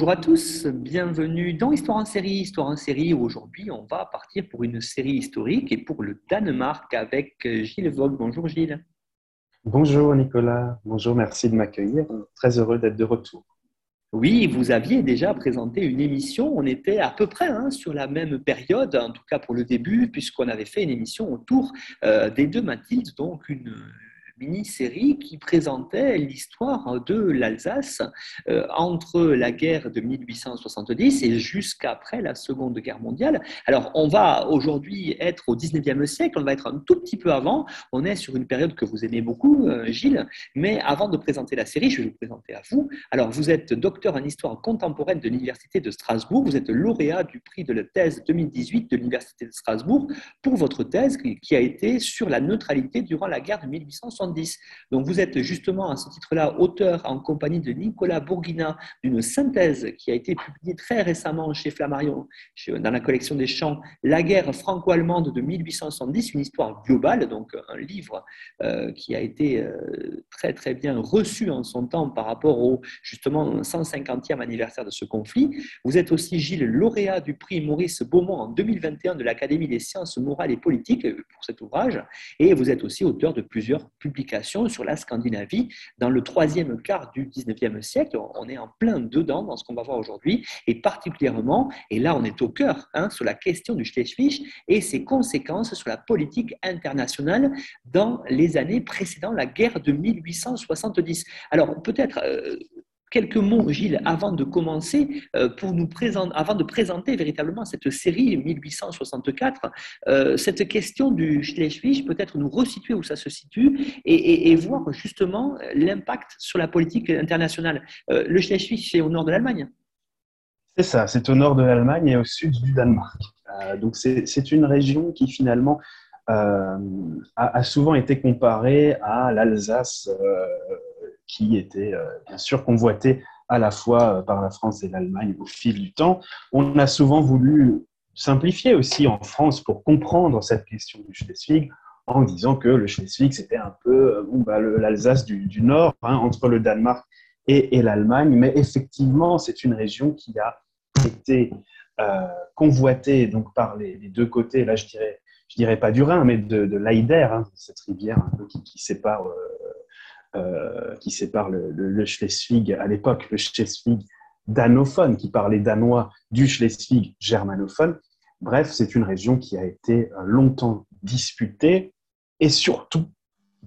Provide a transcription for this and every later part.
Bonjour à tous, bienvenue dans Histoire en série. Histoire en série, aujourd'hui on va partir pour une série historique et pour le Danemark avec Gilles Vogue. Bonjour Gilles. Bonjour Nicolas, bonjour, merci de m'accueillir. Très heureux d'être de retour. Oui, vous aviez déjà présenté une émission, on était à peu près hein, sur la même période, en tout cas pour le début, puisqu'on avait fait une émission autour euh, des deux Mathildes, donc une mini-série qui présentait l'histoire de l'Alsace euh, entre la guerre de 1870 et jusqu'après la Seconde Guerre mondiale. Alors, on va aujourd'hui être au 19e siècle, on va être un tout petit peu avant. On est sur une période que vous aimez beaucoup, euh, Gilles. Mais avant de présenter la série, je vais vous présenter à vous. Alors, vous êtes docteur en histoire contemporaine de l'Université de Strasbourg. Vous êtes lauréat du prix de la thèse 2018 de l'Université de Strasbourg pour votre thèse qui a été sur la neutralité durant la guerre de 1870. Donc vous êtes justement à ce titre-là auteur en compagnie de Nicolas Bourguina d'une synthèse qui a été publiée très récemment chez Flammarion dans la collection des chants La guerre franco-allemande de 1870, une histoire globale, donc un livre euh, qui a été euh, très très bien reçu en son temps par rapport au justement 150e anniversaire de ce conflit. Vous êtes aussi Gilles lauréat du prix Maurice Beaumont en 2021 de l'Académie des sciences morales et politiques pour cet ouvrage et vous êtes aussi auteur de plusieurs publications sur la Scandinavie dans le troisième quart du 19e siècle. On est en plein dedans dans ce qu'on va voir aujourd'hui, et particulièrement, et là on est au cœur, hein, sur la question du Schleswig et ses conséquences sur la politique internationale dans les années précédant la guerre de 1870. Alors peut-être... Euh, quelques mots, Gilles, avant de commencer, euh, pour nous présenter, avant de présenter véritablement cette série 1864, euh, cette question du Schleswig, peut-être nous resituer où ça se situe et, voir justement l'impact sur la politique internationale. Euh, le Schleswig, c'est au nord de l'Allemagne? C'est ça, c'est au nord de l'Allemagne et au sud du Danemark. donc c'est une région qui finalement a, a, souvent été comparée à l'Alsace qui était euh, bien sûr convoité à la fois euh, par la France et l'Allemagne au fil du temps. On a souvent voulu simplifier aussi en France pour comprendre cette question du Schleswig en disant que le Schleswig, c'était un peu euh, bon, bah, l'Alsace du, Nord, hein, entre le Danemark et, l'Allemagne. Mais effectivement, c'est une région qui a été convoitée donc, par les, deux côtés, là je dirais, je dirais pas du Rhin, mais de, de l'Aider, hein, cette rivière un peu qui, sépare qui sépare le, Schleswig à l'époque, le Schleswig danophone, qui parlait danois, du Schleswig germanophone. Bref, c'est une région qui a été euh, longtemps disputée et surtout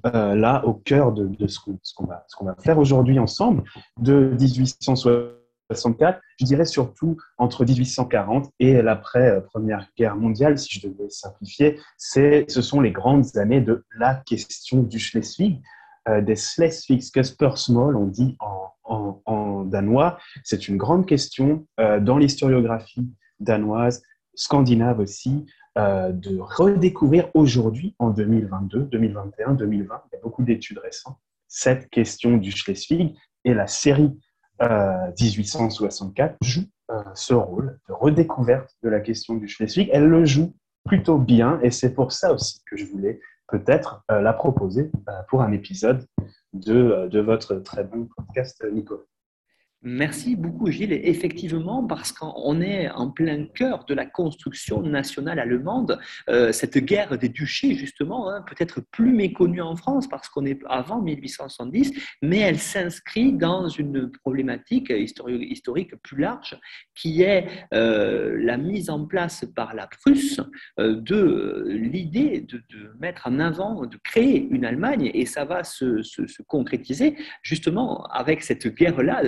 euh, là au cœur de, ce qu'on va, va, faire aujourd'hui ensemble, de 1864, je dirais surtout entre 1840 et l'après-première guerre mondiale, si je devais simplifier, ce sont les grandes années de la question du Schleswig, euh, des Schleswig-Spørsmål, on dit en, danois. C'est une grande question euh, dans l'historiographie danoise, scandinave aussi, euh, de redécouvrir aujourd'hui, en 2022, 2021, 2020, il y a beaucoup d'études récentes, cette question du Schleswig et la série 1864 joue ce rôle de redécouverte de la question du Schleswig. Elle le joue plutôt bien et c'est pour ça aussi que je voulais peut-être euh, la proposer euh, pour un épisode de, euh, de votre très bon podcast, Nicolas. Merci beaucoup, Gilles. Effectivement, parce qu'on est en plein cœur de la construction nationale allemande, euh, cette guerre des duchés, justement, hein, peut-être plus méconnue en France parce qu'on est avant 1870, mais elle s'inscrit dans une problématique historique plus large qui est euh, la mise en place par la Prusse euh, de l'idée de, mettre en avant, de créer une Allemagne, et ça va se, se concrétiser justement avec cette guerre-là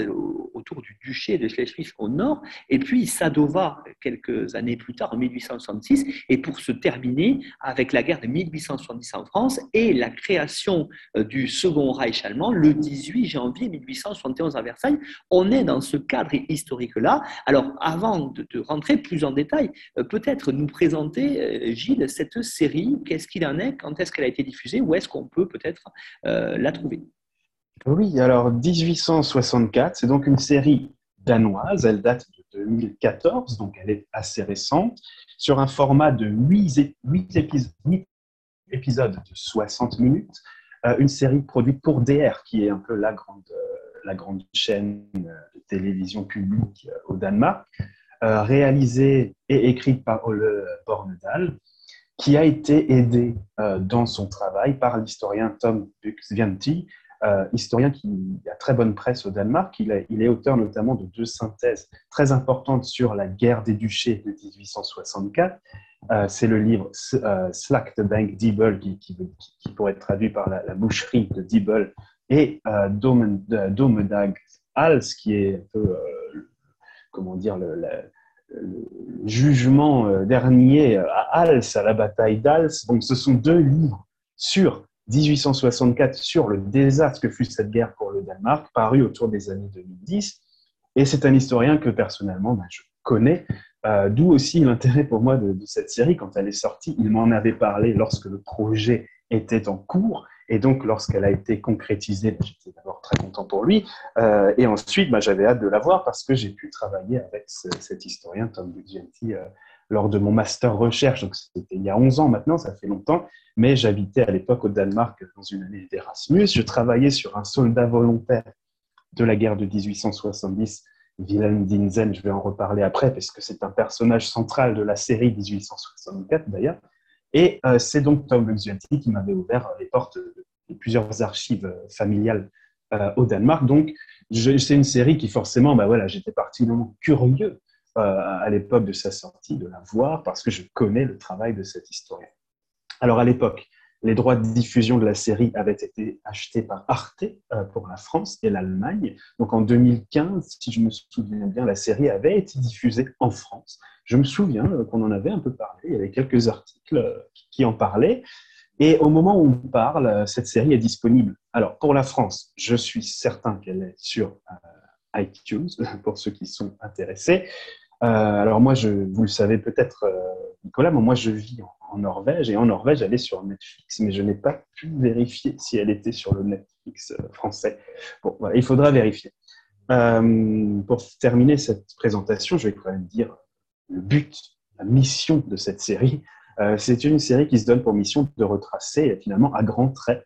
autour du duché de Schleswig au nord, et puis Sadova quelques années plus tard, en 1866, et pour se terminer avec la guerre de 1870 en France et la création euh, du Second Reich allemand le 18 janvier 1871 à Versailles. On est dans ce cadre historique-là. Alors, avant de, rentrer plus en détail, euh, peut-être nous présenter, Gilles, cette série, qu'est-ce qu'il en est, quand est-ce qu'elle a été diffusée, où est-ce qu'on peut peut-être la trouver? Oui, alors 1864, c'est donc une série danoise, elle date de 2014, donc elle est assez récente, sur un format de 8, épisodes, de 60 minutes, euh, une série produite pour DR, qui est un peu la grande, euh, la grande chaîne euh, de télévision publique au Danemark, réalisée et écrite par Ole Bornedal, qui a été aidé dans son travail par l'historien Tom Buxvianti, euh, historien qui a très bonne presse au Danemark. Il, est auteur notamment de deux synthèses très importantes sur la guerre des duchés de 1864. Euh, c'est le livre euh, Slack the Bank Diebel, qui, pourrait être traduit par la, boucherie de Diebel, et Domedag Hals, qui est un peu, comment dire, le, le jugement dernier à Hals, à la bataille d'Hals. Donc, ce sont deux livres sur 1864 sur le désastre que fut cette guerre pour le Danemark, paru autour des années 2010. Et c'est un historien que personnellement ben, je connais, euh, d'où aussi l'intérêt pour moi de, cette série. Quand elle est sortie, il m'en avait parlé lorsque le projet était en cours. Et donc, lorsqu'elle a été concrétisée, ben, j'étais d'abord très content pour lui. Euh, et ensuite, ben, j'avais hâte de la voir parce que j'ai pu travailler avec cet historien, Tom Bugenti, euh, lors de mon master recherche. Donc, c'était il y a 11 ans maintenant, ça fait longtemps. Mais j'habitais à l'époque au Danemark dans une année d'Erasmus. Je travaillais sur un soldat volontaire de la guerre de 1870, Wilhelm Dinzen. Je vais en reparler après parce que c'est un personnage central de la série 1864 d'ailleurs. Et euh, c'est donc Tom Luxuenti qui m'avait ouvert les portes de plusieurs archives familiales euh, au Danemark. Donc, c'est une série qui forcément, bah voilà, j'étais particulièrement curieux euh, à l'époque de sa sortie de la voir parce que je connais le travail de cet historien. Alors à l'époque, les droits de diffusion de la série avaient été achetés par Arte euh, pour la France et l'Allemagne. Donc en 2015, si je me souviens bien, la série avait été diffusée en France. Je me souviens euh, qu'on en avait un peu parlé, il y avait quelques articles qui en parlaient. Et au moment où on parle, cette série est disponible. Alors pour la France, je suis certain qu'elle est sur iTunes, pour ceux qui sont intéressés. Euh, alors moi, je, vous le savez peut-être, euh, Nicolas, mais moi je vis en, Norvège et en Norvège, elle est sur Netflix, mais je n'ai pas pu vérifier si elle était sur le Netflix euh, français. Bon, il faudra vérifier. pour terminer cette présentation, je vais quand même dire le but, la mission de cette série. c'est une série qui se donne pour mission de retracer finalement à grands traits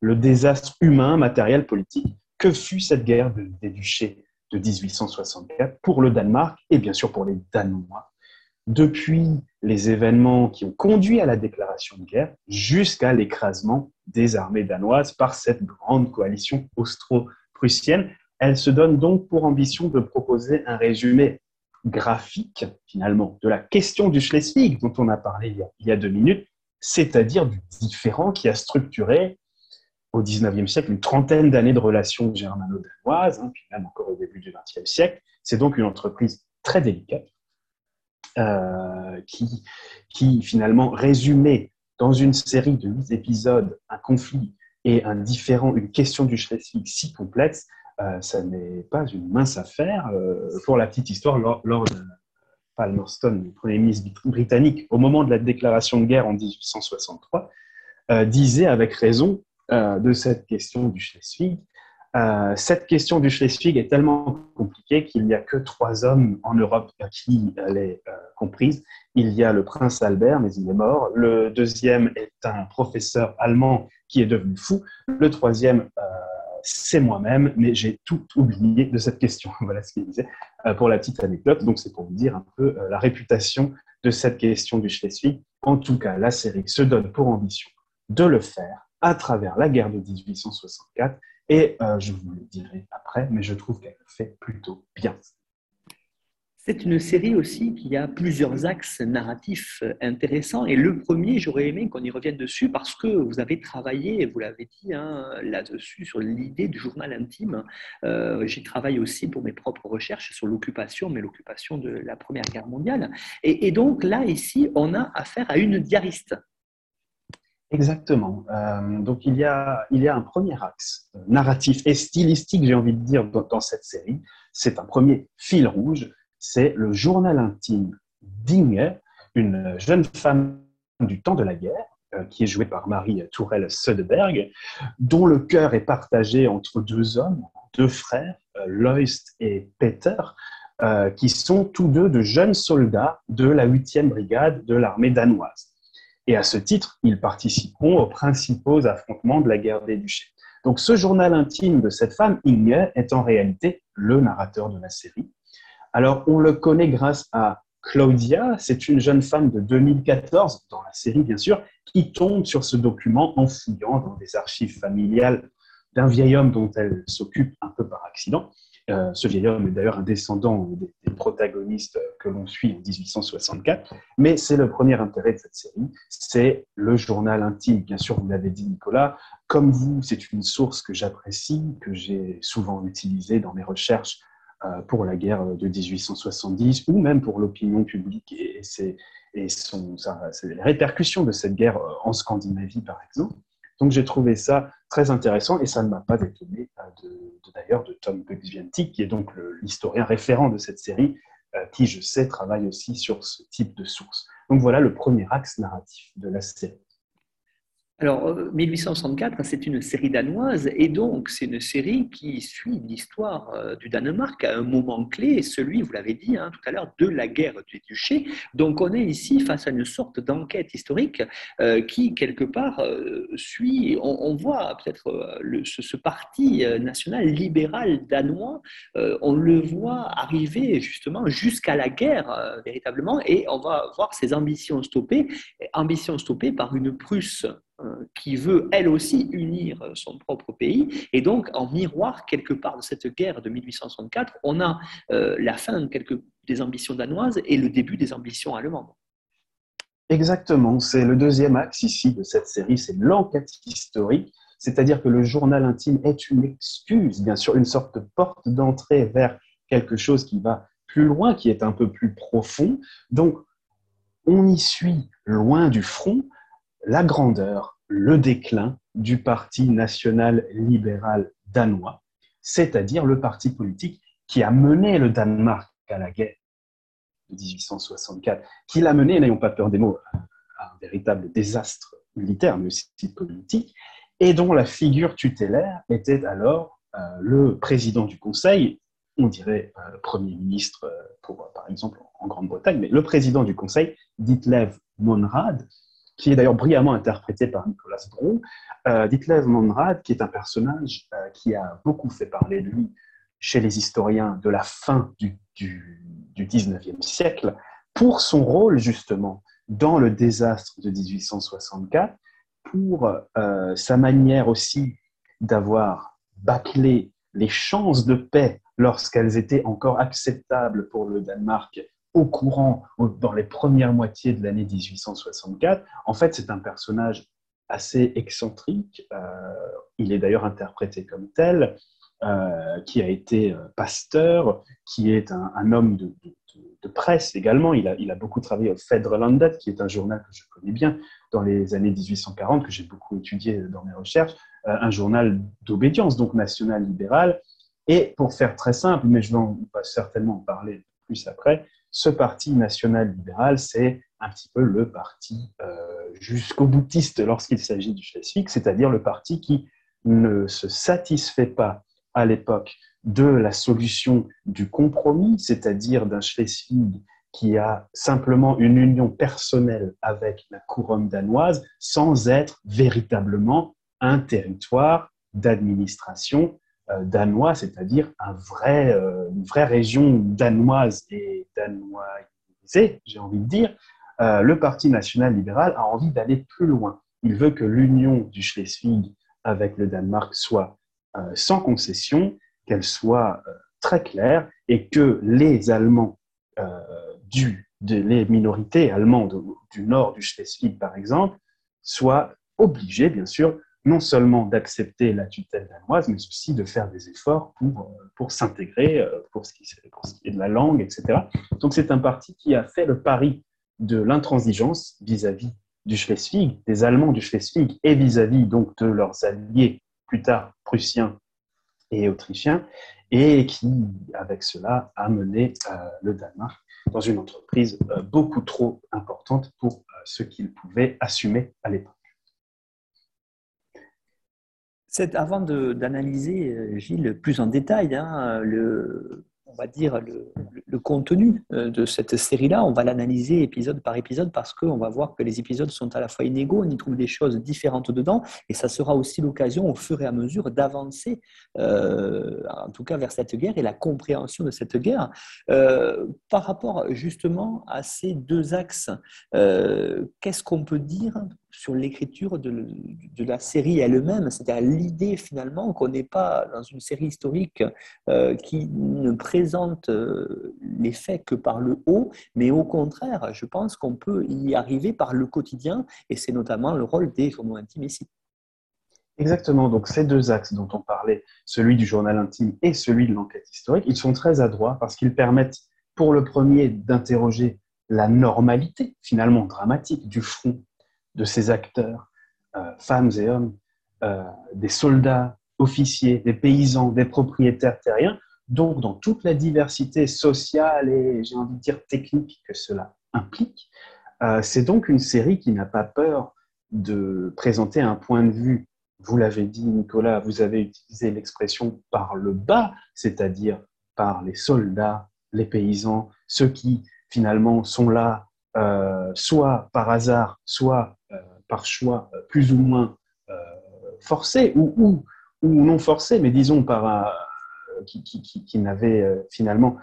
le désastre humain, matériel, politique que fut cette guerre des duchés? De 1864 pour le Danemark et bien sûr pour les Danois, depuis les événements qui ont conduit à la déclaration de guerre jusqu'à l'écrasement des armées danoises par cette grande coalition austro-prussienne. Elle se donne donc pour ambition de proposer un résumé graphique, finalement, de la question du Schleswig dont on a parlé il y a, deux minutes, c'est-à-dire du différent qui a structuré au XIXe siècle une trentaine d'années de relations germano-danoises, hein, puis même encore au début du XXe siècle. C'est donc une entreprise très délicate euh, qui, qui finalement résumait dans une série de huit épisodes un conflit et un différent, une question du Schleswig si complexe, euh, ça n'est pas une mince affaire. Euh, pour la petite histoire, lors, lors de Palmerston, le Premier ministre britannique, au moment de la déclaration de guerre en 1863, disait avec raison euh, de cette question du Schleswig. Euh, cette question du Schleswig est tellement compliquée qu'il n'y a que trois hommes en Europe qui l'est euh, comprise. Il y a le prince Albert, mais il est mort. Le deuxième est un professeur allemand qui est devenu fou. Le troisième, c'est moi-même, mais j'ai tout oublié de cette question. voilà ce qu'il disait pour la petite anecdote. Donc c'est pour vous dire un peu la réputation de cette question du Schleswig. En tout cas, la série se donne pour ambition de le faire à travers la guerre de 1864. Et euh, je vous le dirai après, mais je trouve qu'elle le fait plutôt bien. C'est une série aussi qui a plusieurs axes narratifs intéressants. Et le premier, j'aurais aimé qu'on y revienne dessus parce que vous avez travaillé, vous l'avez dit, hein, là-dessus, sur l'idée du journal intime. Euh, J'ai travaillé aussi pour mes propres recherches sur l'occupation, mais l'occupation de la Première Guerre mondiale. Et, donc là, ici, on a affaire à une diariste. Exactement. Euh, donc il y, a, un premier axe narratif et stylistique, j'ai envie de dire, dans, cette série. C'est un premier fil rouge c'est le journal intime d'Inge, une jeune femme du temps de la guerre, euh, qui est jouée par Marie Tourelle Söderberg, dont le cœur est partagé entre deux hommes, deux frères, euh, Loist et Peter, euh, qui sont tous deux de jeunes soldats de la 8e brigade de l'armée danoise. Et à ce titre, ils participeront aux principaux affrontements de la guerre des duchés. Donc ce journal intime de cette femme, Inge, est en réalité le narrateur de la série. Alors, on le connaît grâce à Claudia, c'est une jeune femme de 2014, dans la série bien sûr, qui tombe sur ce document en fouillant dans des archives familiales d'un vieil homme dont elle s'occupe un peu par accident. Euh, ce vieil homme est d'ailleurs un descendant des, protagonistes que l'on suit en 1864, mais c'est le premier intérêt de cette série, c'est le journal intime. Bien sûr, vous l'avez dit Nicolas, comme vous, c'est une source que j'apprécie, que j'ai souvent utilisée dans mes recherches euh, pour la guerre de 1870 ou même pour l'opinion publique et, son, les répercussions de cette guerre euh, en Scandinavie, par exemple. Donc j'ai trouvé ça très intéressant et ça ne m'a pas étonné euh, de, de, d'ailleurs de Tom Bugzviantik, qui est donc l'historien référent de cette série, qui, je sais, travaille aussi sur ce type de source. Donc voilà le premier axe narratif de la série. Alors, 1864, euh, c'est une série danoise, et donc c'est une série qui suit l'histoire euh, du Danemark à un moment clé, celui, vous l'avez dit hein, tout à l'heure, de la guerre du duché. Donc, on est ici face à une sorte d'enquête historique euh, qui, quelque part, suit, on, voit peut-être ce, parti national libéral danois, on le voit arriver justement jusqu'à la guerre, véritablement, et on va voir ses ambitions stoppées, ambitions stoppées par une Prusse qui veut elle aussi unir euh, son propre pays. Et donc, en miroir, quelque part de cette guerre de 1864, on a euh, la fin des ambitions danoises et le début des ambitions allemandes. Exactement, c'est le deuxième axe ici de cette série, c'est l'enquête historique, c'est-à-dire que le journal intime est une excuse, bien sûr, une sorte de porte d'entrée vers quelque chose qui va plus loin, qui est un peu plus profond. Donc, on y suit loin du front, la grandeur, le déclin du Parti national libéral danois, c'est-à-dire le parti politique qui a mené le Danemark à la guerre de 1864, qui l'a mené, n'ayons pas peur des mots, à un véritable désastre militaire, mais aussi politique, et dont la figure tutélaire était alors euh, le président du Conseil, on dirait euh, Premier ministre, euh, par exemple, en Grande-Bretagne, mais le président du Conseil, Ditlev Monrad, qui est d'ailleurs brillamment interprété par Nicolas Bron. Euh, Monrad, qui est un personnage euh, qui a beaucoup fait parler de lui chez les historiens de la fin du, du, du 19e siècle, pour son rôle justement dans le désastre de 1864, pour euh, sa manière aussi d'avoir bâclé les chances de paix lorsqu'elles étaient encore acceptables pour le Danemark au courant dans les premières moitiés de l'année 1864. En fait, c'est un personnage assez excentrique. Euh, il est d'ailleurs interprété comme tel, euh, qui a été euh, pasteur, qui est un, homme de, presse également. Il a, beaucoup travaillé au Federlandet, qui est un journal que je connais bien dans les années 1840, que j'ai beaucoup étudié dans mes recherches, un journal d'obédience, donc national libéral. Et pour faire très simple, mais je vais pas certainement en parler plus après, ce parti national libéral, c'est un petit peu le parti euh, jusqu'au boutiste lorsqu'il s'agit du Schleswig, c'est-à-dire le parti qui ne se satisfait pas à l'époque de la solution du compromis, c'est-à-dire d'un Schleswig qui a simplement une union personnelle avec la couronne danoise sans être véritablement un territoire d'administration danois, c'est-à-dire un vrai, euh, une vraie région danoise et danoisée, j'ai envie de dire, euh, le Parti national libéral a envie d'aller plus loin. Il veut que l'union du Schleswig avec le Danemark soit euh, sans concession, qu'elle soit euh, très claire et que les Allemands du, des minorités allemandes du nord du Schleswig, par exemple, soient obligées, bien sûr, non seulement d'accepter la tutelle danoise, mais aussi de faire des efforts pour, pour s'intégrer, pour, ce qui est de la langue, etc. Donc c'est un parti qui a fait le pari de l'intransigeance vis-à-vis du Schleswig, des Allemands du Schleswig, et vis-à-vis donc de leurs alliés plus tard prussiens et autrichiens, et qui, avec cela, a mené euh, le Danemark dans une entreprise euh, beaucoup trop importante pour euh, ce qu'il pouvait assumer à l'époque. Avant d'analyser, Gilles, plus en détail hein, le, on va dire, le, contenu euh, de cette série-là. On va l'analyser épisode par épisode parce qu'on va voir que les épisodes sont à la fois inégaux, on y trouve des choses différentes dedans, et ça sera aussi l'occasion au fur et à mesure d'avancer, euh, en tout cas vers cette guerre et la compréhension de cette guerre. Euh, par rapport justement à ces deux axes, qu'est-ce qu'on peut dire sur l'écriture de, la série elle-même, c'est-à-dire l'idée finalement qu'on n'est pas dans une série historique euh, qui ne présente euh, les faits que par le haut, mais au contraire, je pense qu'on peut y arriver par le quotidien, et c'est notamment le rôle des journaux intimes ici. Exactement, donc ces deux axes dont on parlait, celui du journal intime et celui de l'enquête historique, ils sont très adroits parce qu'ils permettent pour le premier d'interroger la normalité finalement dramatique du front de ces acteurs, euh, femmes et hommes, euh, des soldats, officiers, des paysans, des propriétaires terriens, donc dans toute la diversité sociale et j'ai envie de dire technique que cela implique. Euh, c'est donc une série qui n'a pas peur de présenter un point de vue. Vous l'avez dit, Nicolas, vous avez utilisé l'expression par le bas, c'est-à-dire par les soldats, les paysans, ceux qui finalement sont là soit par hasard, soit par choix euh, plus ou moins euh, forcé ou, ou, non forcé, mais disons par euh, qui, qui, qui, n'avaient finalement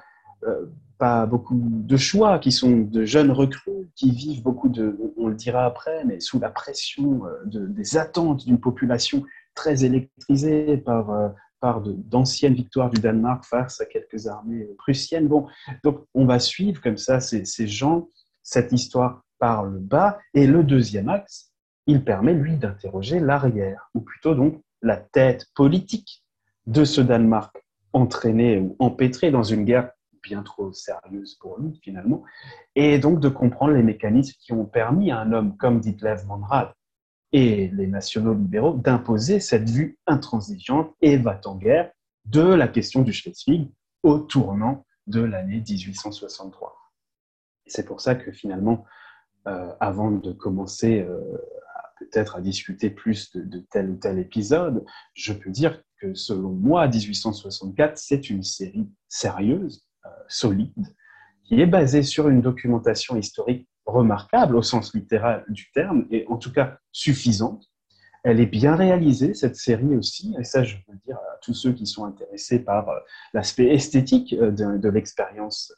pas beaucoup de choix, qui sont de jeunes recrues, qui vivent beaucoup de, on le dira après, mais sous la pression de, des attentes d'une population très électrisée par, par d'anciennes victoires du Danemark face à quelques armées prussiennes. Bon, donc on va suivre comme ça ces, ces gens, cette histoire par le bas. Et le deuxième axe, il permet, lui, d'interroger l'arrière, ou plutôt donc la tête politique de ce Danemark entraîné ou empêtré dans une guerre bien trop sérieuse pour lui, finalement, et donc de comprendre les mécanismes qui ont permis à un homme comme Ditlev Monrad et les nationaux libéraux d'imposer cette vue intransigeante et va-t-en-guerre de la question du Schleswig au tournant de l'année 1863. C'est pour ça que finalement, euh, avant de commencer euh, peut-être à discuter plus de, tel ou tel épisode, je peux dire que selon moi, 1864, c'est une série sérieuse, euh, solide, qui est basée sur une documentation historique remarquable au sens littéral du terme, et en tout cas suffisante. Elle est bien réalisée, cette série aussi, et ça je veux dire à tous ceux qui sont intéressés par euh, l'aspect esthétique euh, de, de l'expérience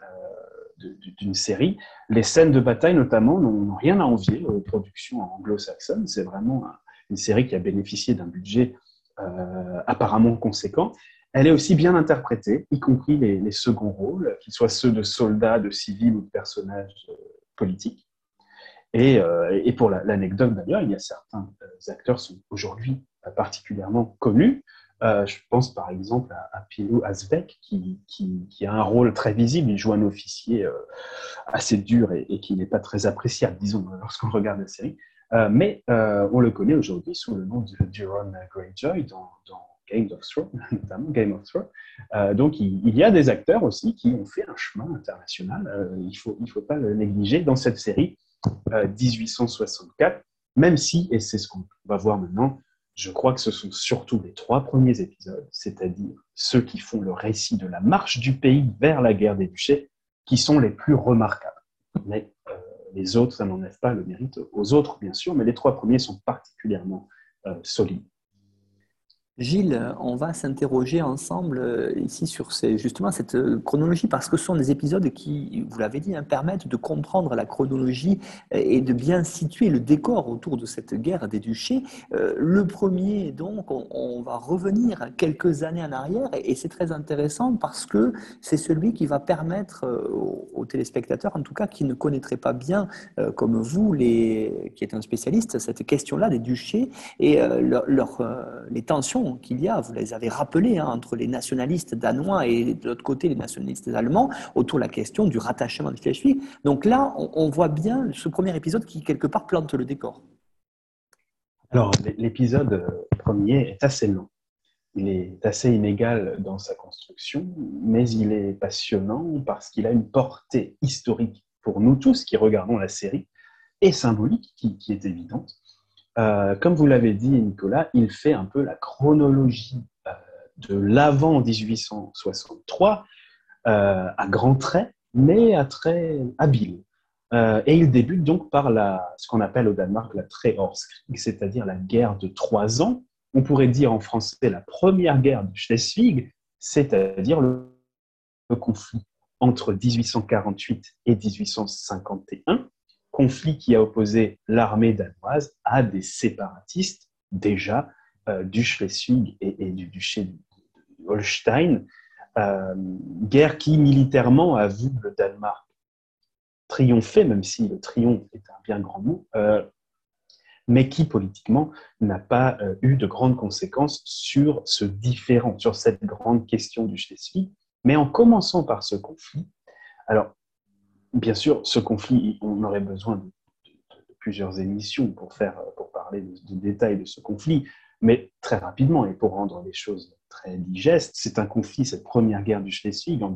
d'une série. Les scènes de bataille, notamment, n'ont rien à envier aux productions anglo-saxonnes. C'est vraiment une série qui a bénéficié d'un budget euh, apparemment conséquent. Elle est aussi bien interprétée, y compris les, seconds rôles, qu'ils soient ceux de soldats, de civils ou de personnages euh, politiques. Et, euh, pour l'anecdote d'ailleurs, il y a certains acteurs sont aujourd'hui particulièrement connus. Euh, je pense par exemple à, à Pilou Asbeck, qui, qui, a un rôle très visible. Il joue un officier euh, assez dur et, qui n'est pas très appréciable, disons, lorsqu'on regarde la série. Euh, mais on le connaît aujourd'hui sous le nom de Duron Greyjoy dans, Game of Thrones, notamment Game of Thrones. donc il, il, y a des acteurs aussi qui ont fait un chemin international. il ne faut, il faut pas le négliger dans cette série 1864, même si, et c'est ce qu'on va voir maintenant, je crois que ce sont surtout les trois premiers épisodes, c'est-à-dire ceux qui font le récit de la marche du pays vers la guerre des duchés, qui sont les plus remarquables. Mais euh, les autres, ça n'enlève pas le mérite aux autres, bien sûr, mais les trois premiers sont particulièrement euh, solides. Gilles, on va s'interroger ensemble euh, ici sur justement cette euh, chronologie parce que ce sont des épisodes qui, vous l'avez dit, hein, permettent de comprendre la chronologie euh, et de bien situer le décor autour de cette guerre des duchés. Le premier, donc, on, va revenir quelques années en arrière et c'est très intéressant parce que c'est celui qui va permettre aux téléspectateurs, en tout cas qui ne connaîtraient pas bien, comme vous, qui êtes un spécialiste, cette question-là des duchés et les tensions qu'il y a, vous les avez rappelés, hein, entre les nationalistes danois et de l'autre côté les nationalistes allemands, autour de la question du rattachement de Schleswig. Donc là, on, voit bien ce premier épisode qui, quelque part, plante le décor. Alors, l'épisode premier est assez long. Il est assez inégal dans sa construction, mais il est passionnant parce qu'il a une portée historique pour nous tous qui regardons la série et symbolique qui est évidente. Euh, comme vous l'avez dit, Nicolas, il fait un peu la chronologie euh, de l'avant 1863 euh, à grands traits, mais à très habile. et il débute donc par ce qu'on appelle au Danemark la Treårskrig, c'est-à-dire la guerre de trois ans. On pourrait dire en français la première guerre de Schleswig, c'est-à-dire le conflit entre 1848 et 1851 conflit qui a opposé l'armée danoise à des séparatistes déjà euh, du Schleswig et, du duché de Holstein. Euh, guerre qui militairement a vu le Danemark triompher, même si le triomphe est un bien grand mot, euh, mais qui politiquement n'a pas eu de grandes conséquences sur ce différent, sur cette grande question du Schleswig. Mais en commençant par ce conflit, alors bien sûr, ce conflit, on aurait besoin de, plusieurs émissions pour, faire, pour parler du détail de ce conflit, mais très rapidement et pour rendre les choses très digestes, c'est un conflit, cette première guerre du Schleswig en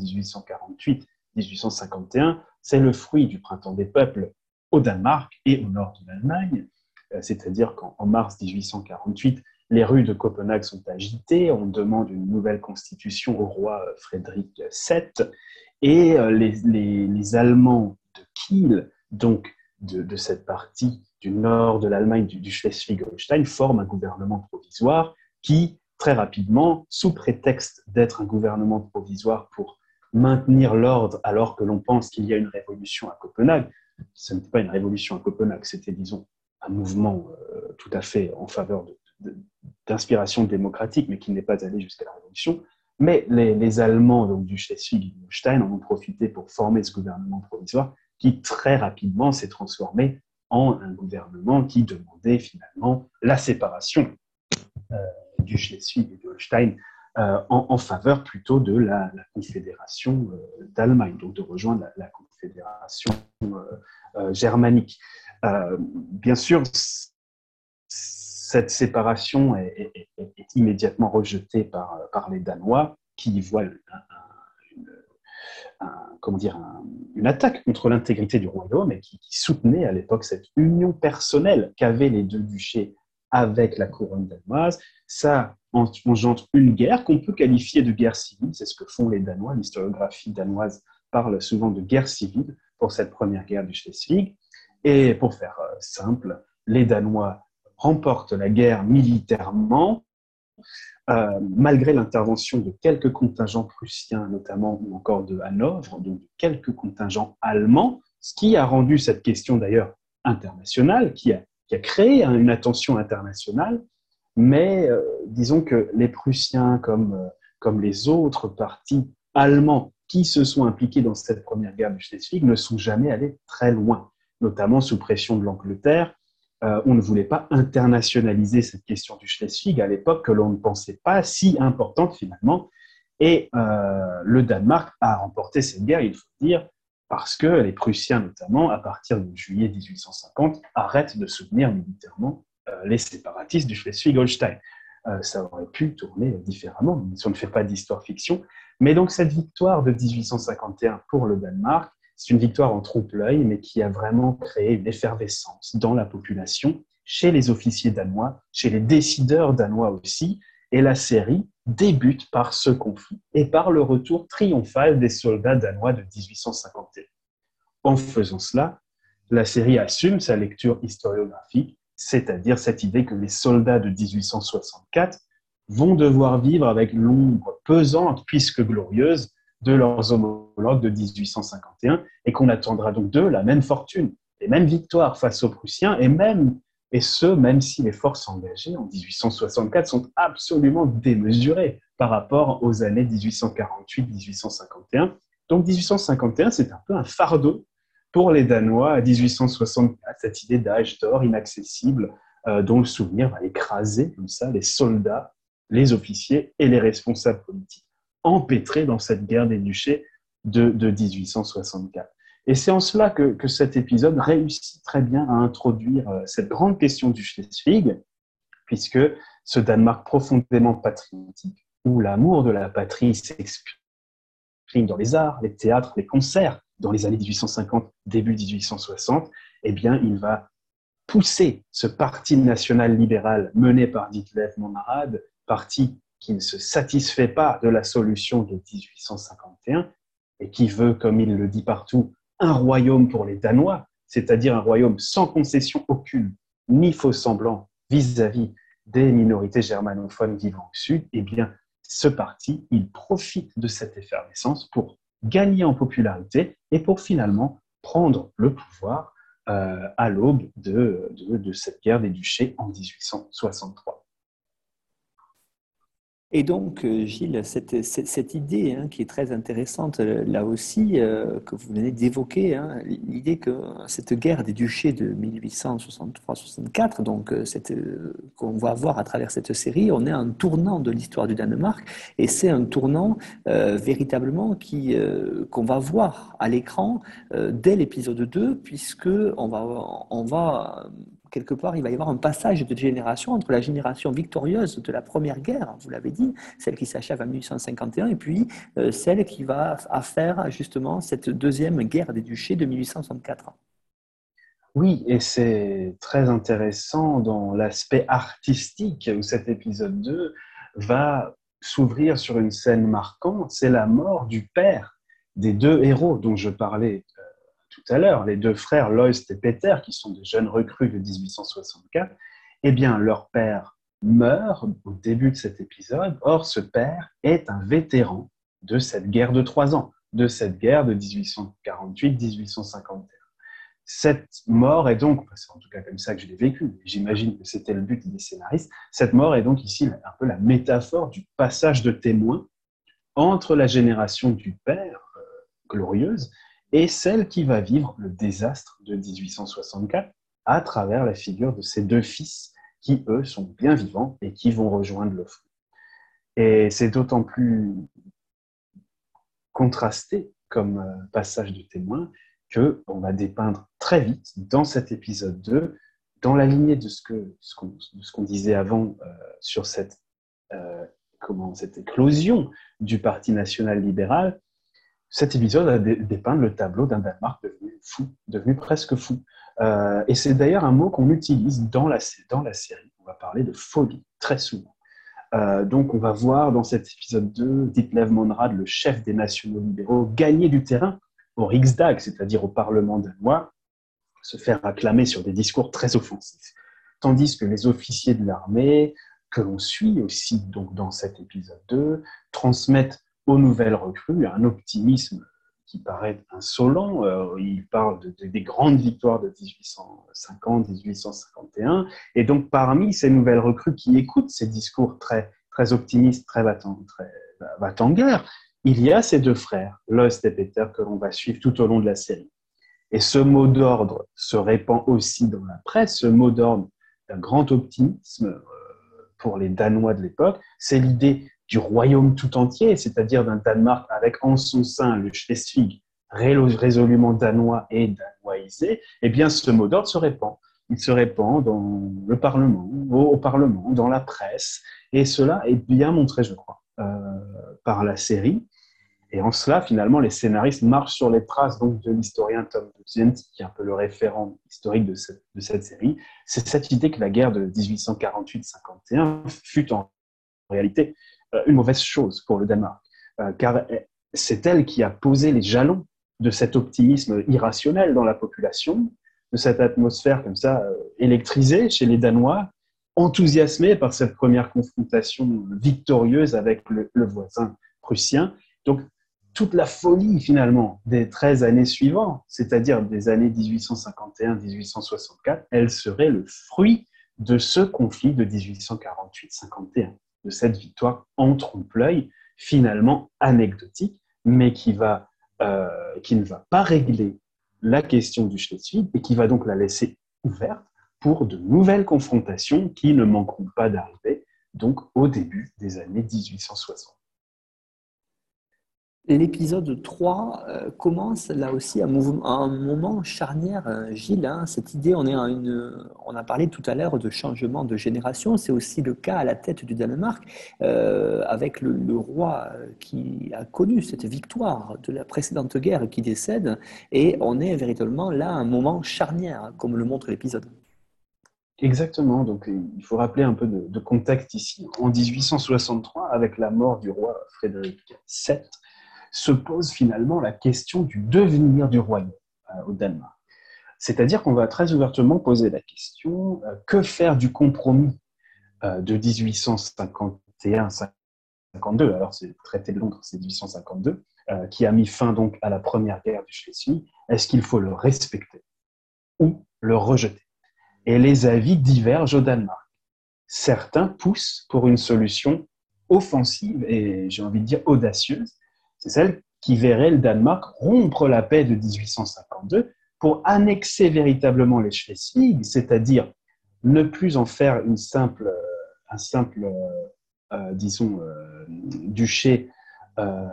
1848-1851, c'est le fruit du printemps des peuples au Danemark et au nord de l'Allemagne, euh, c'est-à-dire qu'en mars 1848, les rues de Copenhague sont agitées, on demande une nouvelle constitution au roi Frédéric VII, et euh, les, Allemands de Kiel, donc de, cette partie du nord de l'Allemagne, du, Schleswig-Holstein, forment un gouvernement provisoire qui, très rapidement, sous prétexte d'être un gouvernement provisoire pour maintenir l'ordre alors que l'on pense qu'il y a une révolution à Copenhague, ce n'était pas une révolution à Copenhague, c'était, disons, un mouvement euh, tout à fait en faveur d'inspiration démocratique, mais qui n'est pas allé jusqu'à la révolution. Mais les, Allemands donc, du Schleswig-Holstein en ont profité pour former ce gouvernement provisoire qui très rapidement s'est transformé en un gouvernement qui demandait finalement la séparation euh, du Schleswig et de Holstein euh, en, faveur plutôt de la, confédération euh, d'Allemagne, donc de rejoindre la, confédération germanique. bien sûr, cette séparation est, immédiatement rejetée par, par, les Danois, qui voient comment dire, une attaque contre l'intégrité du royaume et qui, soutenaient à l'époque cette union personnelle qu'avaient les deux duchés avec la couronne danoise. Ça engendre une guerre qu'on peut qualifier de guerre civile, c'est ce que font les Danois. L'historiographie danoise parle souvent de guerre civile pour cette première guerre du Schleswig. Et pour faire euh, simple, les Danois remporte la guerre militairement, euh, malgré l'intervention de quelques contingents prussiens, notamment, ou encore de Hanovre, donc de quelques contingents allemands, ce qui a rendu cette question d'ailleurs internationale, qui a, créé une attention internationale, mais euh, disons que les Prussiens, comme, euh, comme les autres partis allemands qui se sont impliqués dans cette première guerre du Schleswig, ne sont jamais allés très loin, notamment sous pression de l'Angleterre, euh, on ne voulait pas internationaliser cette question du Schleswig à l'époque que l'on ne pensait pas si importante finalement. Et euh, le Danemark a remporté cette guerre, il faut dire, parce que les Prussiens notamment, à partir de juillet 1850, arrêtent de soutenir militairement euh, les séparatistes du Schleswig-Holstein. ça aurait pu tourner différemment, si on ne fait pas d'histoire-fiction. Mais donc cette victoire de 1851 pour le Danemark, c'est une victoire en trompe-l'œil, mais qui a vraiment créé une effervescence dans la population, chez les officiers danois, chez les décideurs danois aussi. Et la série débute par ce conflit et par le retour triomphal des soldats danois de 1851. En faisant cela, la série assume sa lecture historiographique, c'est-à-dire cette idée que les soldats de 1864 vont devoir vivre avec l'ombre pesante puisque glorieuse de leurs homologues de 1851 et qu'on attendra donc d'eux la même fortune, les mêmes victoires face aux Prussiens et même et ce, même si les forces engagées en 1864 sont absolument démesurées par rapport aux années 1848-1851. Donc 1851, c'est un peu un fardeau pour les Danois à 1864, cette idée d'âge d'or inaccessible euh, dont le souvenir va écraser comme ça les soldats, les officiers et les responsables politiques empêtrés dans cette guerre des duchés de, 1864. Et c'est en cela que, que, cet épisode réussit très bien à introduire euh, cette grande question du Schleswig, puisque ce Danemark profondément patriotique, où l'amour de la patrie s'exprime dans les arts, les théâtres, les concerts, dans les années 1850, début 1860, eh bien, il va pousser ce parti national libéral mené par Ditlev Monrad, parti qui ne se satisfait pas de la solution de 1851 et qui veut, comme il le dit partout, un royaume pour les Danois, c'est-à-dire un royaume sans concession aucune, ni faux semblant vis-à-vis des minorités germanophones vivant au Sud, eh bien, ce parti, il profite de cette effervescence pour gagner en popularité et pour finalement prendre le pouvoir euh, à l'aube de, de, cette guerre des duchés en 1863. Et donc, euh, Gilles, cette, idée hein, qui est très intéressante, euh, là aussi, euh, que vous venez d'évoquer, hein, l'idée que cette guerre des duchés de 1863-64, donc qu'on va voir à travers cette série, on est un tournant de l'histoire du Danemark, et c'est un tournant véritablement qu'on va voir à l'écran dès l'épisode 2, puisque on va, on va quelque part, il va y avoir un passage de génération entre la génération victorieuse de la Première Guerre, vous l'avez dit, celle qui s'achève en 1851, et puis euh, celle qui va faire justement cette deuxième guerre des duchés de 1864. Oui, et c'est très intéressant dans l'aspect artistique où cet épisode 2 va s'ouvrir sur une scène marquante, c'est la mort du père des deux héros dont je parlais tout à l'heure, les deux frères Loist et Peter, qui sont des jeunes recrues de 1864, eh bien, leur père meurt au début de cet épisode. Or, ce père est un vétéran de cette guerre de trois ans, de cette guerre de 1848-1851. Cette mort est donc, c'est en tout cas comme ça que je l'ai vécu, j'imagine que c'était le but des scénaristes, cette mort est donc ici un peu la métaphore du passage de témoin entre la génération du père, euh, glorieuse, et celle qui va vivre le désastre de 1864 à travers la figure de ses deux fils qui, eux, sont bien vivants et qui vont rejoindre le front. Et c'est d'autant plus contrasté comme euh, passage de témoin que on va dépeindre très vite dans cet épisode 2, dans la lignée de ce qu'on ce qu'on disait avant euh, sur cette, euh, comment, cette éclosion du Parti national libéral, cet épisode a dépeint le tableau d'un Danemark devenu fou, devenu presque fou. Euh, et c'est d'ailleurs un mot qu'on utilise dans la, série. On va parler de folie très souvent. Euh, donc on va voir dans cet épisode 2 Ditlev Monrad, le chef des nationaux libéraux, gagner du terrain au Riksdag, c'est-à-dire au Parlement danois, se faire acclamer sur des discours très offensifs. Tandis que les officiers de l'armée, que l'on suit aussi donc dans cet épisode 2, transmettent aux nouvelles recrues, un optimisme qui paraît insolent. Euh, il parle des grandes victoires de 1850, 1851. Et donc, parmi ces nouvelles recrues qui écoutent ces discours très, très optimistes, très va en guerre, il y a ces deux frères, Lost et Peter, que l'on va suivre tout au long de la série. Et ce mot d'ordre se répand aussi dans la presse, ce mot d'ordre d'un grand optimisme euh, pour les Danois de l'époque, c'est l'idée du royaume tout entier, c'est-à-dire d'un Danemark avec en son sein le Schleswig résolument danois et danoisé, eh bien ce mot d'ordre se répand. Il se répand dans le Parlement, au, Parlement, dans la presse, et cela est bien montré, je crois, euh, par la série. Et en cela, finalement, les scénaristes marchent sur les traces donc, de l'historien Tom Duzent, qui est un peu le référent historique de cette, série. C'est cette idée que la guerre de 1848-51 fut en réalité une mauvaise chose pour le Danemark, euh, car c'est elle qui a posé les jalons de cet optimisme irrationnel dans la population, de cette atmosphère comme ça euh, électrisée chez les Danois, enthousiasmé par cette première confrontation victorieuse avec le, voisin prussien. Donc, toute la folie finalement des 13 années suivantes, c'est-à-dire des années 1851-1864, elle serait le fruit de ce conflit de 1848-51, de cette victoire en trompe-l'œil, finalement anecdotique, mais euh, qui ne va pas régler la question du Schleswig et qui va donc la laisser ouverte pour de nouvelles confrontations qui ne manqueront pas d'arriver, donc au début des années 1860. L'épisode 3 euh, commence là aussi à, un moment charnière, euh, Gilles. Hein. cette idée, on, est on a parlé tout à l'heure de changement de génération. C'est aussi le cas à la tête du Danemark, euh, avec le, roi qui a connu cette victoire de la précédente guerre qui décède. Et on est véritablement là à un moment charnière, comme le montre l'épisode. Exactement. Donc, il faut rappeler un peu de, contexte ici. En 1863, avec la mort du roi Frédéric VII, se pose finalement la question du devenir du royaume euh, au Danemark. C'est-à-dire qu'on va très ouvertement poser la question euh, que faire du compromis euh, de 1851-52 Alors, c'est le traité de Londres, c'est 1852, qui a mis fin donc à la première guerre du Schleswig. Est-ce qu'il faut le respecter ou le rejeter? Et les avis divergent au Danemark. Certains poussent pour une solution offensive et j'ai envie de dire audacieuse. C'est celle qui verrait le Danemark rompre la paix de 1852 pour annexer véritablement les Schleswig, c'est-à-dire ne plus en faire une simple, un simple, euh, disons, euh, duché euh,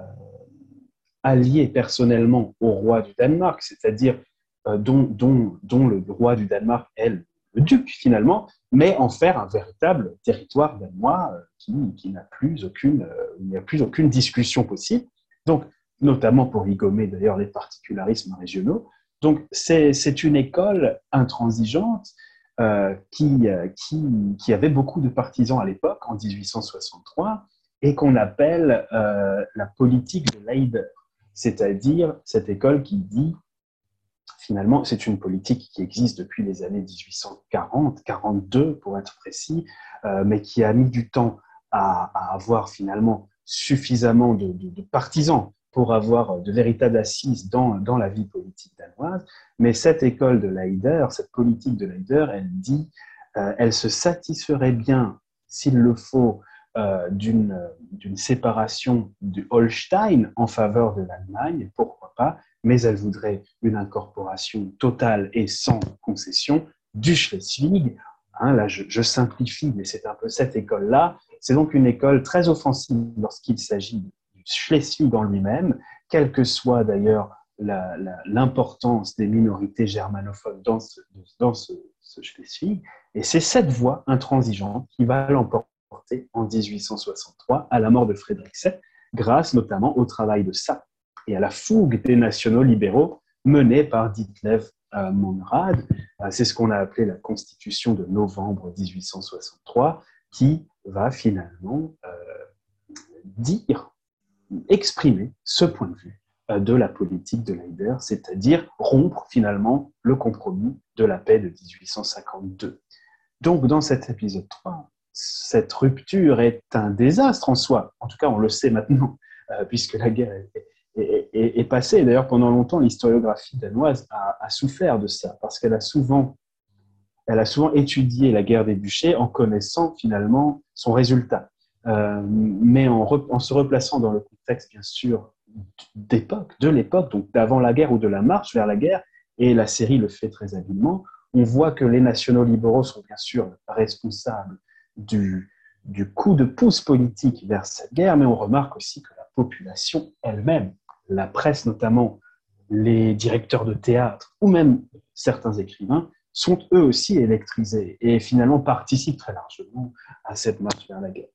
allié personnellement au roi du Danemark, c'est-à-dire dont, dont, dont, le roi du Danemark est le duc finalement, mais en faire un véritable territoire danois euh, qui, qui n'a plus aucune, euh, il n'y a plus aucune discussion possible. Donc, notamment pour y gommer d'ailleurs les particularismes régionaux. Donc, c'est une école intransigeante euh, qui, qui, avait beaucoup de partisans à l'époque, en 1863, et qu'on appelle la politique de Leider, c'est-à-dire cette école qui dit finalement, c'est une politique qui existe depuis les années 1840, 42 pour être précis, euh, mais qui a mis du temps à, avoir finalement suffisamment de, partisans pour avoir de véritables assises dans, dans, la vie politique danoise. Mais cette école de Leider, cette politique de Leider, elle dit, euh, elle se satisferait bien, s'il le faut, euh, d'une séparation du Holstein en faveur de l'Allemagne, pourquoi pas, mais elle voudrait une incorporation totale et sans concession du Schleswig. Hein, là, je, simplifie, mais c'est un peu cette école-là. C'est donc une école très offensive lorsqu'il s'agit du Schleswig en lui-même, quelle que soit d'ailleurs l'importance des minorités germanophones dans ce, Schleswig. Et c'est cette voie intransigeante qui va l'emporter en 1863 à la mort de Frédéric VII, grâce notamment au travail de Sapp et à la fougue des nationaux libéraux menée par Ditlev euh, Monrad. Euh, c'est ce qu'on a appelé la Constitution de novembre 1863, qui va finalement euh, dire, exprimer ce point de vue de la politique de Leider, c'est-à-dire rompre finalement le compromis de la paix de 1852. Donc dans cet épisode 3, cette rupture est un désastre en soi, en tout cas on le sait maintenant, puisque la guerre est, est, passé. D'ailleurs, pendant longtemps, l'historiographie danoise a, souffert de ça, parce qu'elle a souvent, elle a souvent étudié la guerre des bûchers en connaissant finalement son résultat, euh, mais en, se replaçant dans le contexte, bien sûr, d'époque, de l'époque, donc d'avant la guerre ou de la marche vers la guerre, et la série le fait très habilement. On voit que les nationaux libéraux sont bien sûr responsables du coup de pouce politique vers cette guerre, mais on remarque aussi que la population elle-même la presse notamment, les directeurs de théâtre ou même certains écrivains sont eux aussi électrisés et finalement participent très largement à cette marche vers la guerre.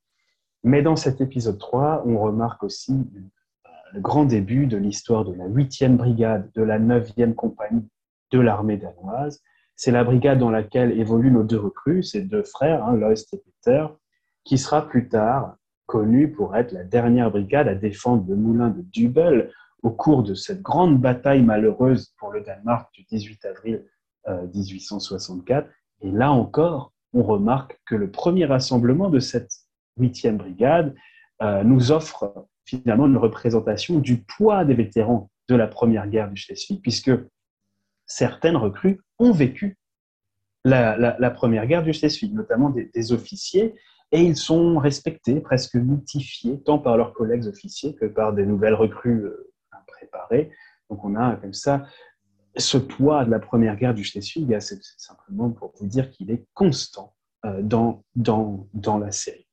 Mais dans cet épisode 3, on remarque aussi le grand début de l'histoire de la 8e brigade de la 9e compagnie de l'armée danoise. C'est la brigade dans laquelle évoluent nos deux recrues, ces deux frères, hein, et Peter, qui sera plus tard connue pour être la dernière brigade à défendre le moulin de Dubel au cours de cette grande bataille malheureuse pour le Danemark du 18 avril 1864. Euh, Et là encore, on remarque que le premier rassemblement de cette huitième brigade euh, nous offre finalement une représentation du poids des vétérans de la première guerre du Schleswig, puisque certaines recrues ont vécu la, première guerre du Schleswig, notamment des, officiers, et ils sont respectés, presque mythifiés, tant par leurs collègues officiers que par des nouvelles recrues euh, préparées. Donc on a comme ça ce poids de la première guerre du Schleswig, c'est simplement pour vous dire qu'il est constant euh, dans, dans, dans la série.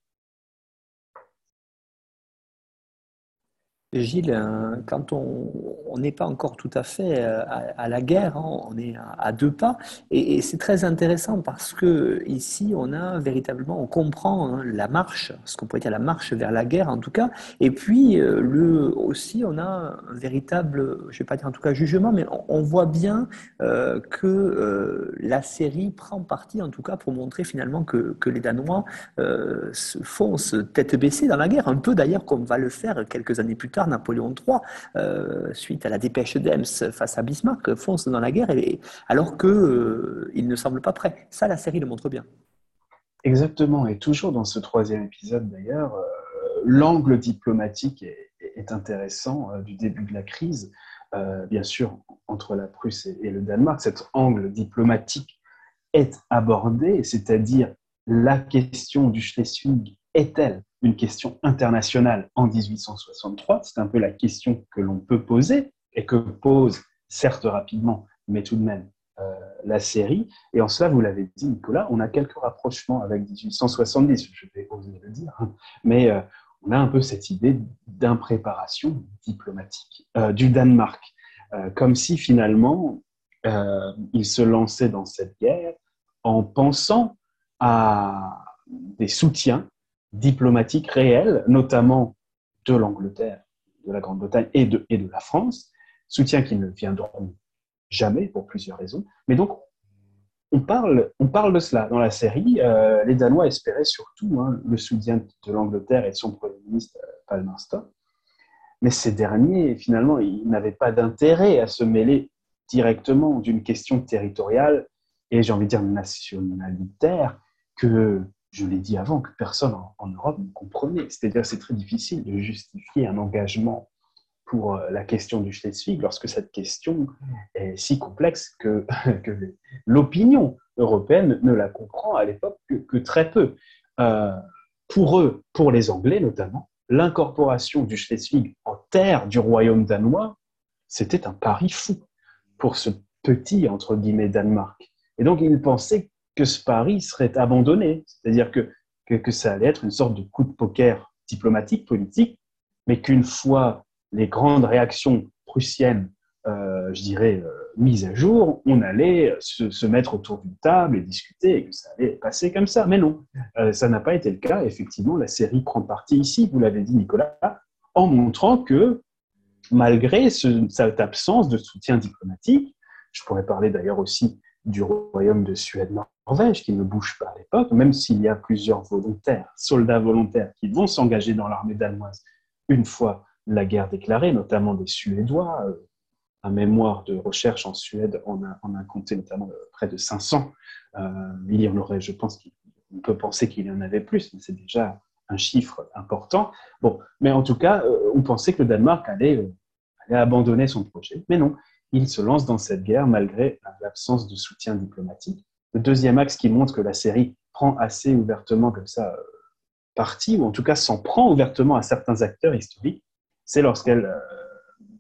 Gilles, euh, quand on n'est pas encore tout à fait euh, à, la guerre, hein, on est à, deux pas, et, c'est très intéressant parce que ici on a véritablement, on comprend hein, la marche, ce qu'on pourrait dire la marche vers la guerre en tout cas, et puis euh, le aussi on a un véritable, je vais pas dire en tout cas jugement, mais on, voit bien que la série prend parti en tout cas pour montrer finalement que, que les Danois se foncent tête baissée dans la guerre, un peu d'ailleurs comme va le faire quelques années plus tard Napoléon III, euh, suite à la dépêche d'Ems face à Bismarck, fonce dans la guerre alors qu'il euh, ne semble pas prêt. Ça, la série le montre bien. Exactement, et toujours dans ce troisième épisode d'ailleurs, euh, l'angle diplomatique est, intéressant du début de la crise. bien sûr, entre la Prusse et, et le Danemark, cet angle diplomatique est abordé, c'est-à-dire la question du Schleswig est-elle une question internationale en 1863 C'est un peu la question que l'on peut poser et que pose, certes rapidement, mais tout de même, euh, la série. Et en cela, vous l'avez dit, Nicolas, on a quelques rapprochements avec 1870, je vais oser le dire, hein. mais euh, on a un peu cette idée d'impréparation diplomatique euh, du Danemark, comme si finalement il se lançait dans cette guerre en pensant à des soutiens diplomatiques réels, notamment de l'Angleterre, de la Grande-Bretagne et de, et de la France, soutien qui ne viendront jamais pour plusieurs raisons. Mais donc, on parle, on parle de cela dans la série. Euh, les Danois espéraient surtout hein, le soutien de l'Angleterre et de son Premier ministre euh, Palmerston. Mais ces derniers, finalement, ils n'avaient pas d'intérêt à se mêler directement d'une question territoriale et, j'ai envie de dire, nationalitaire que je l'ai dit avant, que personne en, Europe ne comprenait. C'est-à-dire c'est très difficile de justifier un engagement pour euh, la question du Schleswig lorsque cette question est si complexe que, l'opinion européenne ne la comprend à l'époque que, très peu. Euh, pour eux, pour les Anglais notamment, l'incorporation du Schleswig en terre du royaume danois, c'était un pari fou pour ce petit, entre guillemets, Danemark. Et donc, ils pensaient que ce pari serait abandonné, c'est-à-dire que, que, ça allait être une sorte de coup de poker diplomatique, politique, mais qu'une fois les grandes réactions prussiennes, euh, je dirais, euh, mises à jour, on allait se, mettre autour d'une table et discuter et que ça allait passer comme ça. Mais non, euh, ça n'a pas été le cas. Effectivement, la série prend parti ici, vous l'avez dit Nicolas, en montrant que malgré cette absence de soutien diplomatique, je pourrais parler d'ailleurs aussi du royaume de Suède-Norvège, qui ne bouge pas à l'époque, même s'il y a plusieurs volontaires, soldats volontaires, qui vont s'engager dans l'armée danoise une fois la guerre déclarée, notamment des Suédois. Euh, un mémoire de recherche en Suède on a, a compté notamment euh, près de 500. Euh, il y en aurait, je pense qu'on peut penser qu'il y en avait plus, mais c'est déjà un chiffre important. Bon, mais en tout cas, on pensait que le Danemark allait, allait abandonner son projet. Mais non, il se lance dans cette guerre malgré l'absence de soutien diplomatique. Le deuxième axe qui montre que la série prend assez ouvertement comme ça euh, parti, ou en tout cas s'en prend ouvertement à certains acteurs historiques, c'est lorsqu'elle euh,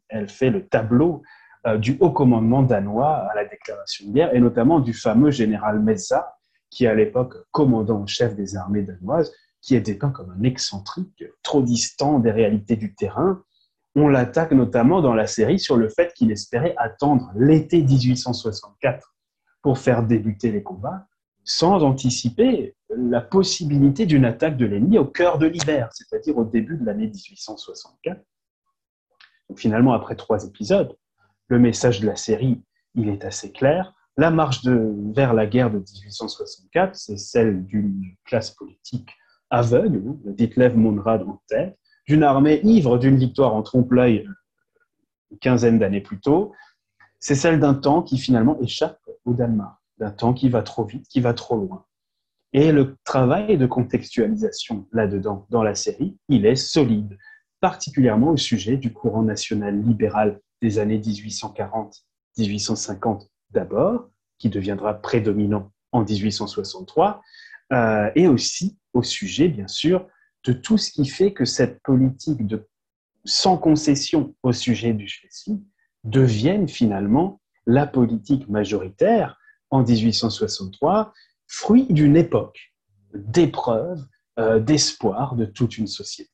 elle fait le tableau euh, du haut commandement danois à la déclaration de guerre, et notamment du fameux général Meza, qui est à l'époque commandant en chef des armées danoises, qui est dépeint comme un excentrique, trop distant des réalités du terrain, on l'attaque notamment dans la série sur le fait qu'il espérait attendre l'été 1864 pour faire débuter les combats, sans anticiper la possibilité d'une attaque de l'ennemi au cœur de l'hiver, c'est-à-dire au début de l'année 1864. finalement, après trois épisodes, le message de la série, il est assez clair. La marche vers la guerre de 1864, c'est celle d'une classe politique aveugle, hein, Ditlev Monrad en tête, d'une armée ivre d'une victoire en trompe-l'œil une quinzaine d'années plus tôt, c'est celle d'un temps qui finalement échappe au Danemark, d'un temps qui va trop vite, qui va trop loin. Et le travail de contextualisation là-dedans, dans la série, il est solide, particulièrement au sujet du courant national libéral des années 1840-1850 d'abord, qui deviendra prédominant en 1863, euh, et aussi au sujet, bien sûr, de tout ce qui fait que cette politique de sans concession au sujet du Schleswig devienne finalement la politique majoritaire en 1863, fruit d'une époque d'épreuve, euh, d'espoir de toute une société.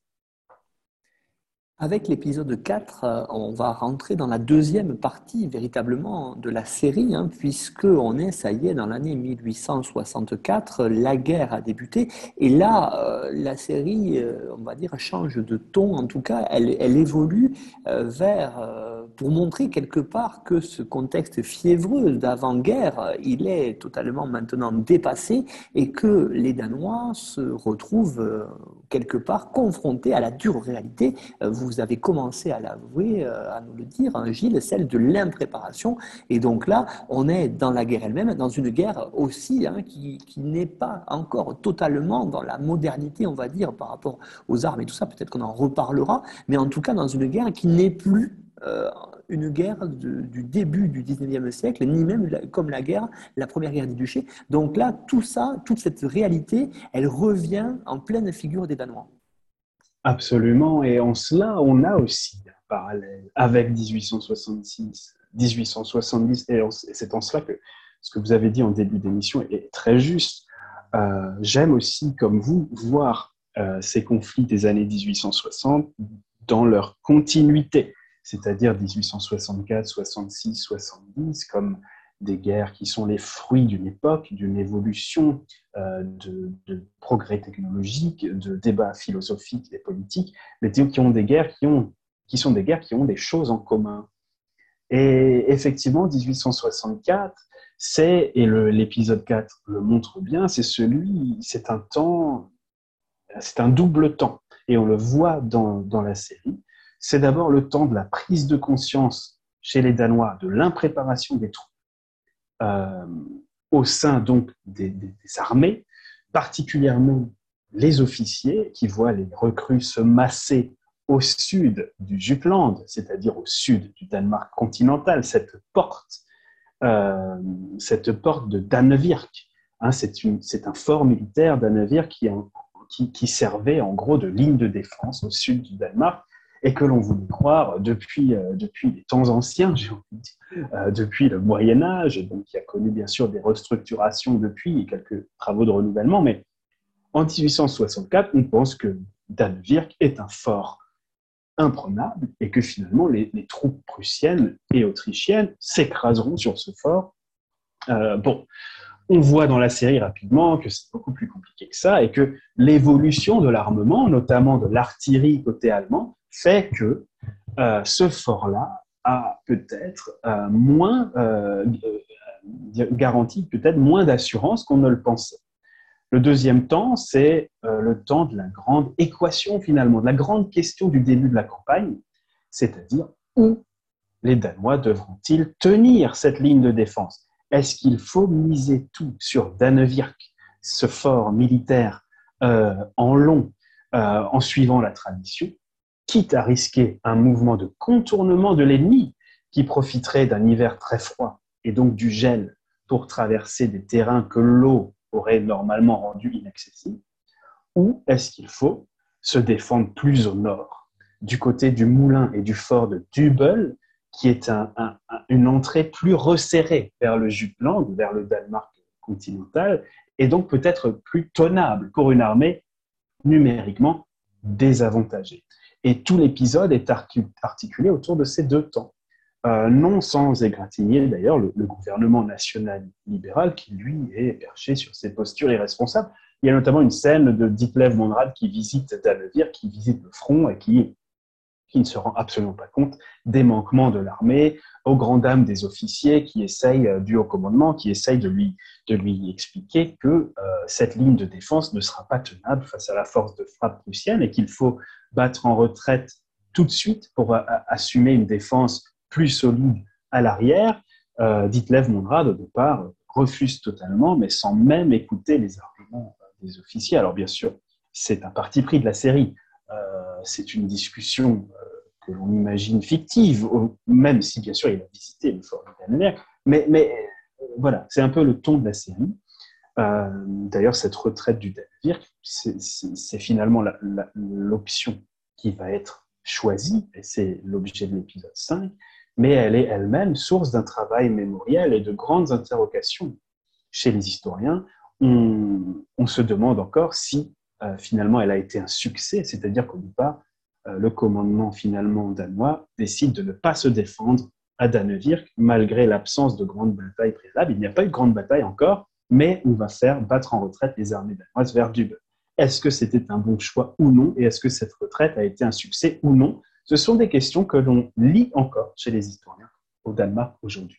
Avec l'épisode 4, euh, on va rentrer dans la deuxième partie véritablement de la série, hein, puisque on est, ça y est, dans l'année 1864, la guerre a débuté, et là, euh, la série, on va dire, change de ton, en tout cas, elle évolue vers pour montrer quelque part que ce contexte fiévreux d'avant-guerre, il est totalement maintenant dépassé et que les Danois se retrouvent euh, quelque part confrontés à la dure réalité. Euh, vous avez commencé à l'avouer, euh, à nous le dire, hein, Gilles, celle de l'impréparation. Et donc là, on est dans la guerre elle-même, dans une guerre aussi hein, qui, qui n'est pas encore totalement dans la modernité, on va dire, par rapport aux armes et tout ça. Peut-être qu'on en reparlera, mais en tout cas dans une guerre qui n'est plus euh, une guerre du début du 19e siècle, ni même comme la guerre, la première guerre des duchés. Donc là, tout ça, toute cette réalité, elle revient en pleine figure des Danois. Absolument, et en cela, on a aussi un parallèle avec 1866, 1870, et c'est en cela que ce que vous avez dit en début d'émission est très juste. Euh, j'aime aussi, comme vous, voir euh, ces conflits des années 1860 dans leur continuité c'est-à-dire 1864, 66, 70, comme des guerres qui sont les fruits d'une époque, d'une évolution, euh, de, progrès technologiques, de débats philosophiques et politiques, mais qui ont des guerres qui, ont, qui sont des guerres qui ont des choses en commun. Et effectivement, 1864, c'est, et l'épisode 4 le montre bien, c'est celui, c'est un temps, c'est un double temps. Et on le voit dans, dans la série c'est d'abord le temps de la prise de conscience chez les Danois de l'impréparation des troupes euh, au sein donc des, armées, particulièrement les officiers qui voient les recrues se masser au sud du Jutland, c'est-à-dire au sud du Danemark continental, cette porte, euh, cette porte de Danevirk. Hein, c'est un fort militaire, Danevirk, qui, qui, qui, servait en gros de ligne de défense au sud du Danemark et que l'on voulait croire depuis, euh, depuis les temps anciens, j'ai envie de dire, euh, depuis le Moyen Âge, donc qui a connu bien sûr des restructurations depuis et quelques travaux de renouvellement, mais en 1864, on pense que Dannevirk est un fort imprenable et que finalement les, troupes prussiennes et autrichiennes s'écraseront sur ce fort. Euh, bon, on voit dans la série rapidement que c'est beaucoup plus compliqué que ça et que l'évolution de l'armement, notamment de l'artillerie côté allemand, fait que euh, ce fort-là a peut-être euh, moins euh, garanti peut-être moins d'assurance qu'on ne le pensait. Le deuxième temps, c'est le temps de la grande équation finalement, de la grande question du début de la campagne, c'est-à-dire où les Danois devront-ils tenir cette ligne de défense? Est-ce qu'il faut miser tout sur Danevirk, ce fort militaire en long, en suivant la tradition, quitte à risquer un mouvement de contournement de l'ennemi qui profiterait d'un hiver très froid et donc du gel pour traverser des terrains que l'eau aurait normalement rendus inaccessibles, ou est-ce qu'il faut se défendre plus au nord, du côté du moulin et du fort de Dubel, qui est une entrée plus resserrée vers le Jutland, vers le Danemark continental, et donc peut-être plus tenable pour une armée numériquement désavantagée? Et tout l'épisode est articulé autour de ces deux temps. Euh, non sans égratigner d'ailleurs le, gouvernement national libéral qui, lui, est perché sur ses postures irresponsables. Il y a notamment une scène de Ditlev Monrad qui visite Danevir, qui visite le front et qui qui ne se rend absolument pas compte des manquements de l'armée, aux grandes dames des officiers qui essayent, euh, du haut commandement, qui essayent de lui, de lui expliquer que euh, cette ligne de défense ne sera pas tenable face à la force de frappe prussienne et qu'il faut battre en retraite tout de suite pour euh, assumer une défense plus solide à l'arrière. Euh, Ditlev Monrad, au départ, refuse totalement, mais sans même écouter les arguments des officiers. Alors bien sûr, c'est un parti pris de la série. C'est une discussion que l'on imagine fictive, même si bien sûr il a visité le fort de Mais, mais voilà, c'est un peu le ton de la série. Euh, d'ailleurs, cette retraite du Danevirk, c'est finalement l'option qui va être choisie, et c'est l'objet de l'épisode 5, mais elle est elle-même source d'un travail mémoriel et de grandes interrogations chez les historiens. On, se demande encore si euh, finalement elle a été un succès, c'est-à-dire qu'au départ, euh, le commandement finalement danois décide de ne pas se défendre à Danevirk malgré l'absence de grandes batailles préalables. Il n'y a pas eu de grande bataille encore, mais on va faire battre en retraite les armées danoises vers Dube. Est-ce que c'était un bon choix ou non? Et est-ce que cette retraite a été un succès ou non? Ce sont des questions que l'on lit encore chez les historiens au Danemark aujourd'hui.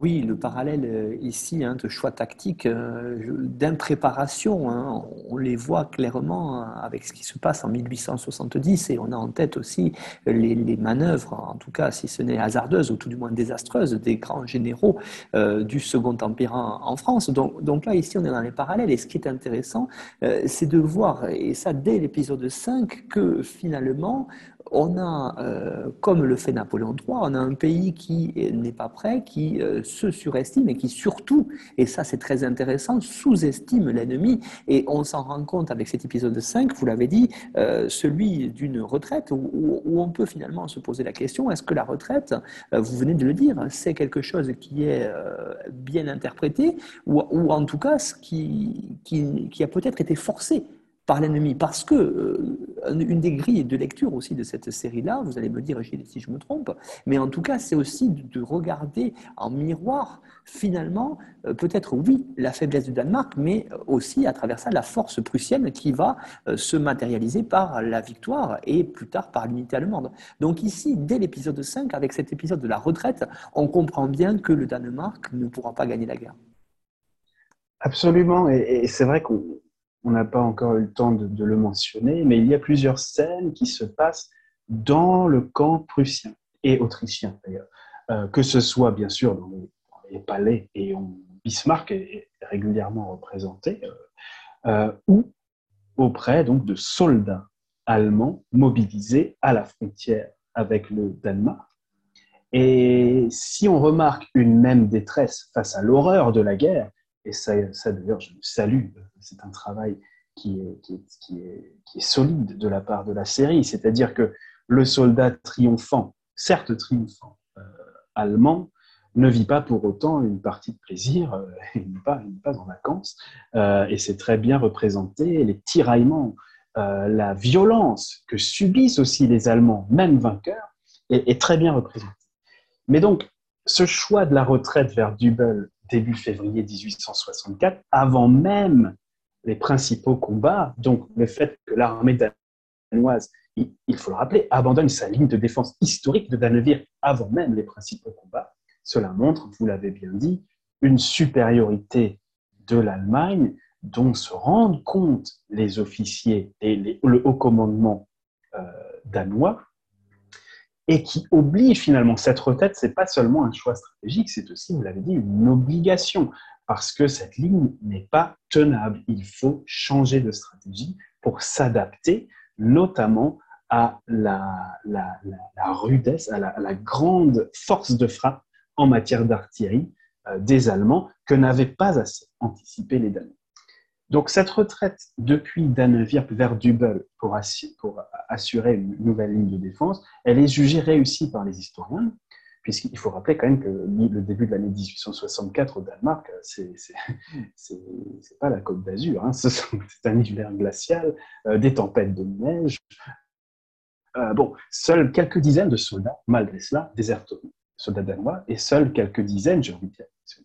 Oui, le parallèle euh, ici hein, de choix tactique, euh, d'impréparation, hein, on les voit clairement hein, avec ce qui se passe en 1870 et on a en tête aussi les, manœuvres, en tout cas si ce n'est hasardeuses ou tout du moins désastreuses, des grands généraux euh, du Second Empire en, France. Donc, donc, là, ici, on est dans les parallèles et ce qui est intéressant, c'est de voir, et ça dès l'épisode 5, que finalement, on a, euh, comme le fait Napoléon III, on a un pays qui n'est pas prêt, qui euh, se surestime et qui surtout, et ça c'est très intéressant, sous-estime l'ennemi. Et on s'en rend compte avec cet épisode 5, vous l'avez dit, euh, celui d'une retraite, où, on peut finalement se poser la question, est-ce que la retraite, vous venez de le dire, c'est quelque chose qui est bien interprété, ou, en tout cas qui, qui a peut-être été forcé par l'ennemi. Parce que euh, une des grilles de lecture aussi de cette série-là, vous allez me dire si je me trompe, mais en tout cas, c'est aussi de regarder en miroir, finalement, euh, peut-être oui, la faiblesse du Danemark, mais aussi à travers ça, la force prussienne qui va euh, se matérialiser par la victoire et plus tard par l'unité allemande. Donc ici, dès l'épisode 5, avec cet épisode de la retraite, on comprend bien que le Danemark ne pourra pas gagner la guerre. Absolument, et c'est vrai qu'on on n'a pas encore eu le temps de, le mentionner, mais il y a plusieurs scènes qui se passent dans le camp prussien et autrichien d'ailleurs. Euh, que ce soit bien sûr dans les, palais et on, Bismarck est régulièrement représenté, euh, euh, ou auprès donc de soldats allemands mobilisés à la frontière avec le Danemark. Et si on remarque une même détresse face à l'horreur de la guerre, et ça, d'ailleurs, je le salue. C'est un travail qui est, solide de la part de la série. C'est-à-dire que le soldat triomphant, certes triomphant, euh, allemand, ne vit pas pour autant une partie de plaisir, euh, il n'est pas, en vacances, euh, et c'est très bien représenté, les tiraillements, la violence que subissent aussi les Allemands, même vainqueurs, est, est, très bien représenté. Mais donc, ce choix de la retraite vers Dubel début février 1864, avant même les principaux combats, donc le fait que l'armée danoise, il faut le rappeler, abandonne sa ligne de défense historique de Danevirk avant même les principaux combats, cela montre, vous l'avez bien dit, une supériorité de l'Allemagne dont se rendent compte les officiers et le haut commandement euh, danois et qui oblige finalement cette retraite, c'est pas seulement un choix stratégique, c'est aussi, vous l'avez dit, une obligation parce que cette ligne n'est pas tenable. Il faut changer de stratégie pour s'adapter, notamment à la, rudesse, à, la, grande force de frappe en matière d'artillerie euh, des Allemands que n'avaient pas assez anticipé les Danois. Donc cette retraite depuis Danevirk vers Dubel pour, assurer une nouvelle ligne de défense, elle est jugée réussie par les historiens, puisqu'il faut rappeler quand même que le début de l'année 1864 au Danemark, c'est pas la Côte d'Azur, hein. c'est un hiver glacial, euh, des tempêtes de neige. Euh, bon, seuls quelques dizaines de soldats, malgré cela, désertent, soldats danois, et seuls quelques dizaines, j'ai envie de dire, si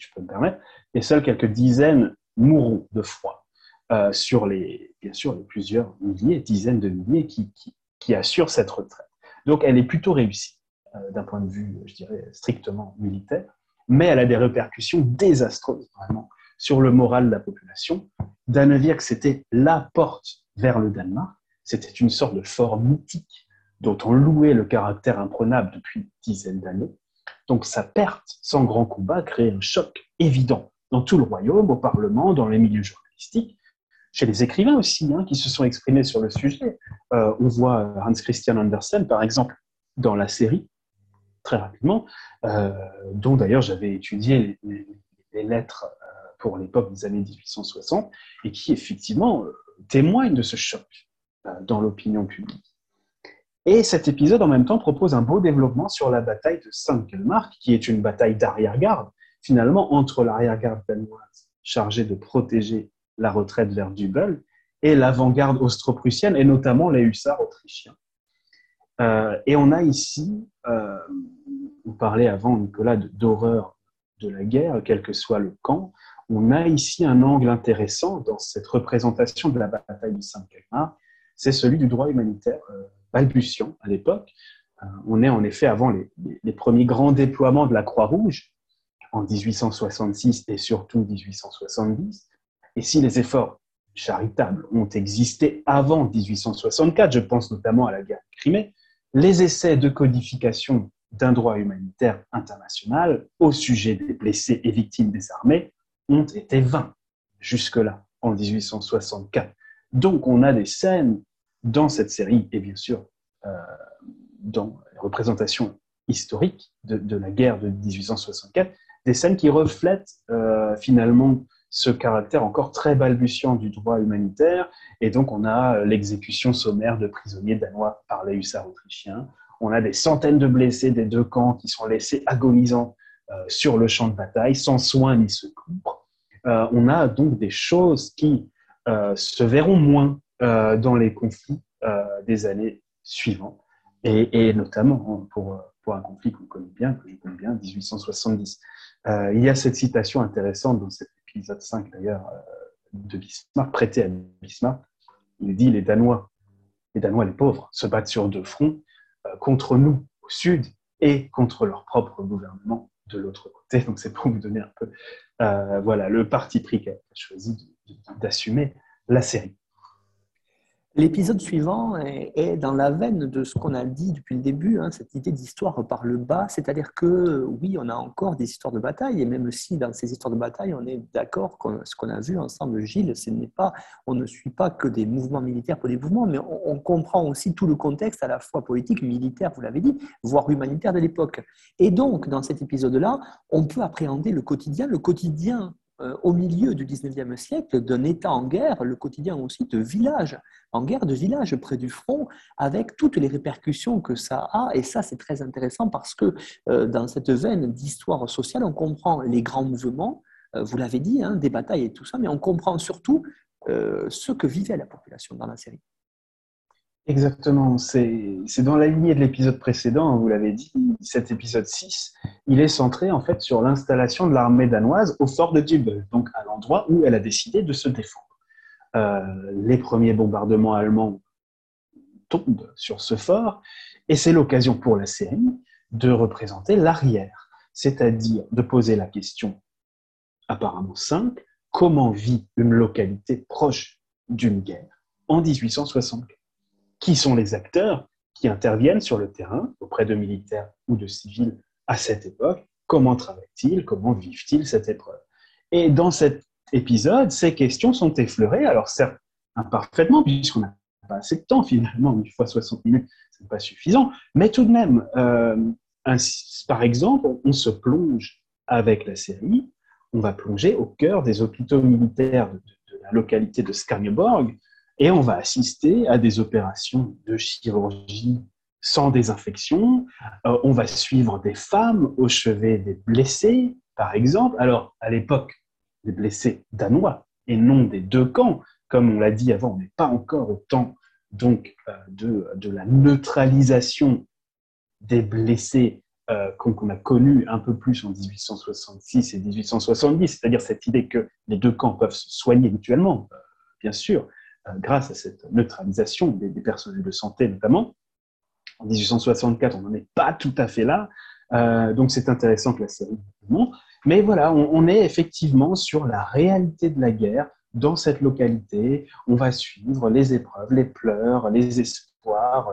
je peux me permettre, et seuls quelques dizaines mourront de froid euh, sur les, bien sûr, les plusieurs milliers, dizaines de milliers qui, qui, assurent cette retraite. Donc elle est plutôt réussie euh, d'un point de vue, je dirais, strictement militaire, mais elle a des répercussions désastreuses, vraiment, sur le moral de la population. Danevirk, c'était la porte vers le Danemark, c'était une sorte de fort mythique dont on louait le caractère imprenable depuis dizaines d'années. Donc sa perte sans grand combat crée un choc évident dans tout le royaume, au Parlement, dans les milieux journalistiques, chez les écrivains aussi, hein, qui se sont exprimés sur le sujet. Euh, on voit Hans Christian Andersen, par exemple, dans la série, très rapidement, euh, dont d'ailleurs j'avais étudié les, lettres euh, pour l'époque des années 1860, et qui effectivement témoigne de ce choc dans l'opinion publique. Et cet épisode, en même temps, propose un beau développement sur la bataille de Saint-Kelmark, qui est une bataille d'arrière-garde, finalement, entre l'arrière-garde danoise chargée de protéger la retraite vers Dubel et l'avant-garde austro-prussienne, et notamment les hussards autrichiens. Euh, et on a ici, euh, on parlait avant, Nicolas, d'horreur de la guerre, quel que soit le camp, on a ici un angle intéressant dans cette représentation de la bataille de Saint-Kelmark, c'est celui du droit humanitaire euh, balbutiant à l'époque. On est en effet avant les, premiers grands déploiements de la Croix-Rouge en 1866 et surtout 1870. Et si les efforts charitables ont existé avant 1864, je pense notamment à la guerre de Crimée, les essais de codification d'un droit humanitaire international au sujet des blessés et victimes des armées ont été vains jusque-là, en 1864. Donc on a des scènes dans cette série et bien sûr euh, dans les représentations historiques de, la guerre de 1864, des scènes qui reflètent euh, finalement ce caractère encore très balbutiant du droit humanitaire. Et donc, on a l'exécution sommaire de prisonniers danois par les hussards autrichiens. On a des centaines de blessés des deux camps qui sont laissés agonisants euh, sur le champ de bataille, sans soins ni secours. on a donc des choses qui se verront moins euh, dans les conflits euh, des années suivantes, et, notamment pour, pour un conflit qu'on connaît bien, que je connais bien, 1870. Euh, il y a cette citation intéressante dans cet épisode 5 d'ailleurs de Bismarck, prêté à Bismarck. Il dit les Danois, les Danois les pauvres, se battent sur deux fronts, contre nous au sud et contre leur propre gouvernement de l'autre côté. Donc c'est pour vous donner un peu voilà, le parti pris qu'a choisi d'assumer la série. L'épisode suivant est, dans la veine de ce qu'on a dit depuis le début, hein, cette idée d'histoire par le bas, c'est-à-dire que oui, on a encore des histoires de bataille, et même si dans ces histoires de bataille, on est d'accord que ce qu'on a vu ensemble, Gilles, ce n'est pas, on ne suit pas que des mouvements militaires pour des mouvements, mais on, comprend aussi tout le contexte à la fois politique, militaire, vous l'avez dit, voire humanitaire de l'époque. Et donc, dans cet épisode-là, on peut appréhender le quotidien, le quotidien au milieu du 19e siècle d'un État en guerre, le quotidien aussi de village, en guerre de village près du front, avec toutes les répercussions que ça a. Et ça, c'est très intéressant parce que euh, dans cette veine d'histoire sociale, on comprend les grands mouvements, euh, vous l'avez dit, hein, des batailles et tout ça, mais on comprend surtout ce que vivait la population dans la série. Exactement, c'est dans la lignée de l'épisode précédent, hein, vous l'avez dit, cet épisode 6, il est centré en fait sur l'installation de l'armée danoise au fort de Dubel, donc à l'endroit où elle a décidé de se défendre. Euh, les premiers bombardements allemands tombent sur ce fort, et c'est l'occasion pour la série de représenter l'arrière, c'est-à-dire de poser la question apparemment simple, comment vit une localité proche d'une guerre en 1864 qui sont les acteurs qui interviennent sur le terrain auprès de militaires ou de civils à cette époque, comment travaillent-ils, comment vivent-ils cette épreuve? Et dans cet épisode, ces questions sont effleurées, alors certes imparfaitement, puisqu'on n'a pas assez de temps finalement, une fois 60 minutes, ce n'est pas suffisant, mais tout de même, euh, par exemple, on se plonge avec la série, on va plonger au cœur des hôpitaux militaires de, de la localité de Skarnborg, et on va assister à des opérations de chirurgie sans désinfection. Euh, on va suivre des femmes au chevet des blessés, par exemple. Alors, à l'époque, des blessés danois et non des deux camps. Comme on l'a dit avant, on n'est pas encore au temps donc, euh, de, de, la neutralisation des blessés euh, qu'on a connu un peu plus en 1866 et 1870, c'est-à-dire cette idée que les deux camps peuvent se soigner mutuellement, bien sûr, grâce à cette neutralisation des, personnels de santé notamment. En 1864, on n'en est pas tout à fait là, euh, donc c'est intéressant que la série. Mais voilà, on, est effectivement sur la réalité de la guerre dans cette localité. On va suivre les épreuves, les pleurs, les espoirs,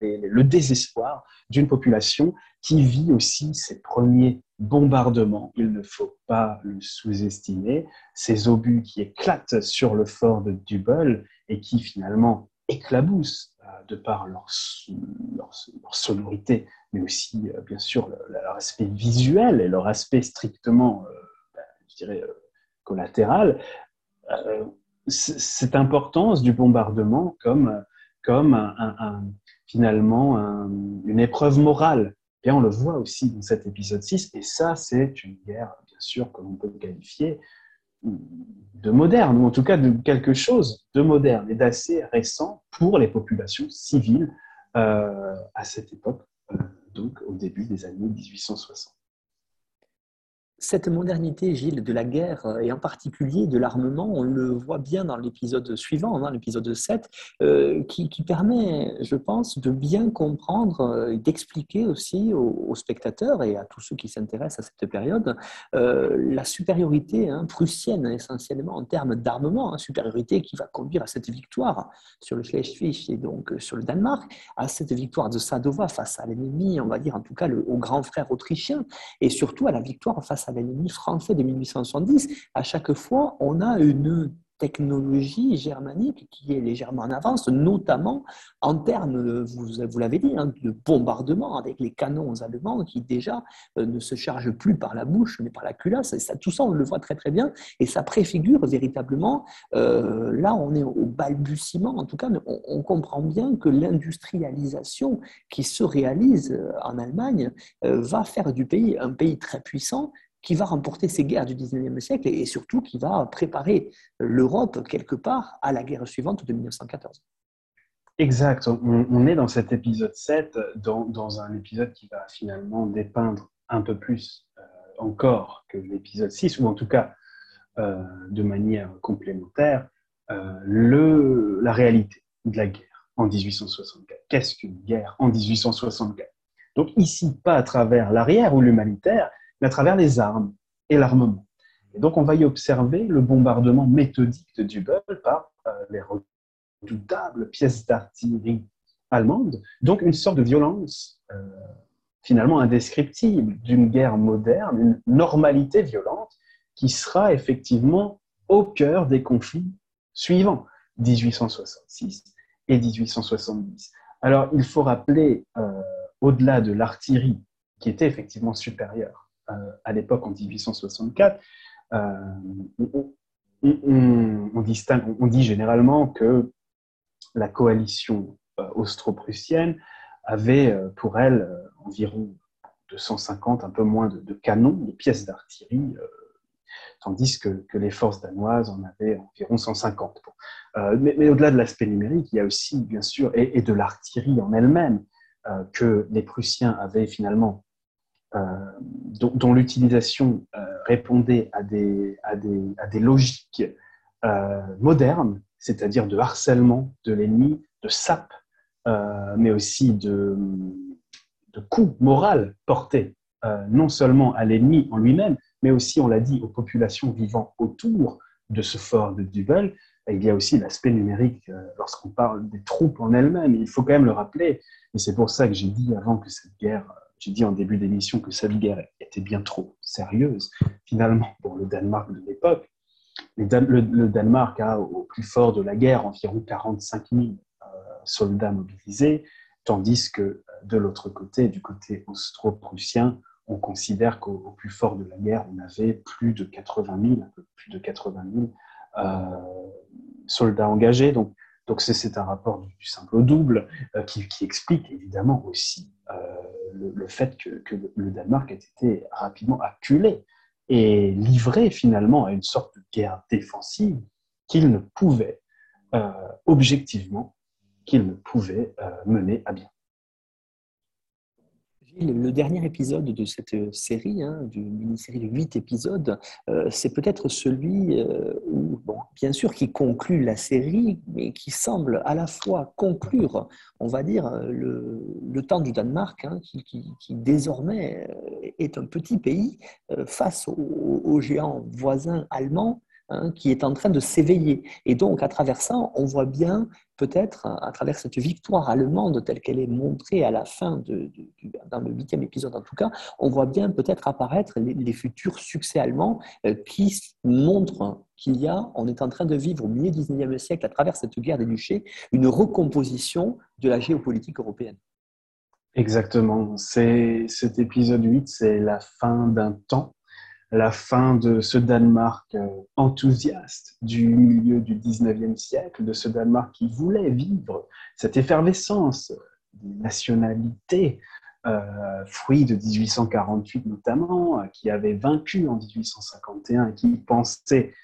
le désespoir d'une population qui vit aussi ses premiers bombardements. Il ne faut pas le sous-estimer. Ces obus qui éclatent sur le fort de Dubel et qui finalement éclaboussent euh, de par leur, sonorité, mais aussi, euh, bien sûr, leur, aspect visuel et leur aspect strictement, euh, ben, collatéral, cette importance du bombardement comme, comme un, finalement une épreuve morale. Et on le voit aussi dans cet épisode 6, et ça, c'est une guerre, bien sûr, que l'on peut qualifier de moderne, ou en tout cas de quelque chose de moderne et d'assez récent pour les populations civiles euh, à cette époque, euh, donc au début des années 1860 cette modernité, Gilles, de la guerre euh, et en particulier de l'armement, on le voit bien dans l'épisode suivant, hein, l'épisode 7, euh, qui, permet, je pense, de bien comprendre euh, et d'expliquer aussi aux, spectateurs et à tous ceux qui s'intéressent à cette période la supériorité hein, prussienne essentiellement en termes d'armement, hein, supériorité qui va conduire à cette victoire sur le Schleswig et donc sur le Danemark, à cette victoire de Sadova face à l'ennemi, on va dire en tout cas au grand frère autrichien, et surtout à la victoire face à à l'ennemi français de 1870, à chaque fois, on a une technologie germanique qui est légèrement en avance, notamment en termes, vous, l'avez dit, hein, de bombardement avec les canons allemands qui déjà euh, ne se chargent plus par la bouche mais par la culasse. Tout ça, on le voit très très bien. Et ça préfigure véritablement, euh, là on est au balbutiement. En tout cas, on comprend bien que l'industrialisation qui se réalise euh, en Allemagne va faire du pays un pays très puissant qui va remporter ces guerres du 19e siècle et surtout qui va préparer l'Europe quelque part à la guerre suivante de 1914. Exact. On, est dans cet épisode 7, dans, un épisode qui va finalement dépeindre un peu plus euh, encore que l'épisode 6, ou en tout cas euh, de manière complémentaire, euh, la réalité de la guerre en 1864. Qu'est-ce qu'une guerre en 1864 Donc ici, pas à travers l'arrière ou l'humanitaire, mais à travers les armes et l'armement. Et donc, on va y observer le bombardement méthodique de Dübel par euh, les redoutables pièces d'artillerie allemandes, donc une sorte de violence euh, finalement indescriptible d'une guerre moderne, une normalité violente qui sera effectivement au cœur des conflits suivants, 1866 et 1870. Alors, il faut rappeler, euh, au-delà de l'artillerie, qui était effectivement supérieure à l'époque en 1864, euh, on, distingue, on dit généralement que la coalition euh, austro-prussienne avait pour elle environ 250, un peu moins de, canons, de pièces d'artillerie, tandis que, les forces danoises en avaient environ 150. mais, au-delà de l'aspect numérique, il y a aussi, bien sûr, et de l'artillerie en elle-même, que les Prussiens avaient finalement euh, dont, l'utilisation euh, répondait à des, à des, à des logiques euh, modernes, c'est-à-dire de harcèlement de l'ennemi, de sape, mais aussi de, de coups moraux portés non seulement à l'ennemi en lui-même, mais aussi, on l'a dit, aux populations vivant autour de ce fort de Dubel. Il y a aussi l'aspect numérique lorsqu'on parle des troupes en elles-mêmes. Il faut quand même le rappeler, et c'est pour ça que j'ai dit avant que cette guerre j'ai dit en début d'émission que cette guerre était bien trop sérieuse, finalement, pour le Danemark de l'époque. Le, Danemark a, au plus fort de la guerre, environ 45 000 euh, soldats mobilisés, tandis que euh, de l'autre côté, du côté austro-prussien, on considère qu'au plus fort de la guerre, on avait plus de 80 000, un peu plus de 80 000 euh, soldats engagés. Donc c'est un rapport du, simple au double qui, explique évidemment aussi le, fait que, le Danemark ait été rapidement acculé et livré finalement à une sorte de guerre défensive qu'il ne pouvait, euh, objectivement, qu'il ne pouvait euh, mener à bien le dernier épisode de cette série, hein, d'une mini-série de huit épisodes, euh, c'est peut-être celui euh, bien sûr, qui conclut la série, mais qui semble à la fois conclure, on va dire, le, temps du Danemark, hein, qui, désormais euh, est un petit pays face aux géants voisins allemands hein, qui est en train de s'éveiller. Et donc, à travers ça, on voit bien, peut-être, à travers cette victoire allemande telle qu'elle est montrée à la fin, de, dans le huitième épisode en tout cas, on voit bien peut-être apparaître les, futurs succès allemands euh, qui montrent qu'il y a, on est en train de vivre au milieu du 19e siècle, à travers cette guerre des duchés, une recomposition de la géopolitique européenne. Exactement. Cet épisode 8, c'est la fin d'un temps, la fin de ce Danemark euh, enthousiaste du milieu du 19e siècle, de ce Danemark qui voulait vivre cette effervescence des nationalités, euh, fruit de 1848 notamment, euh, qui avait vaincu en 1851 et qui pensait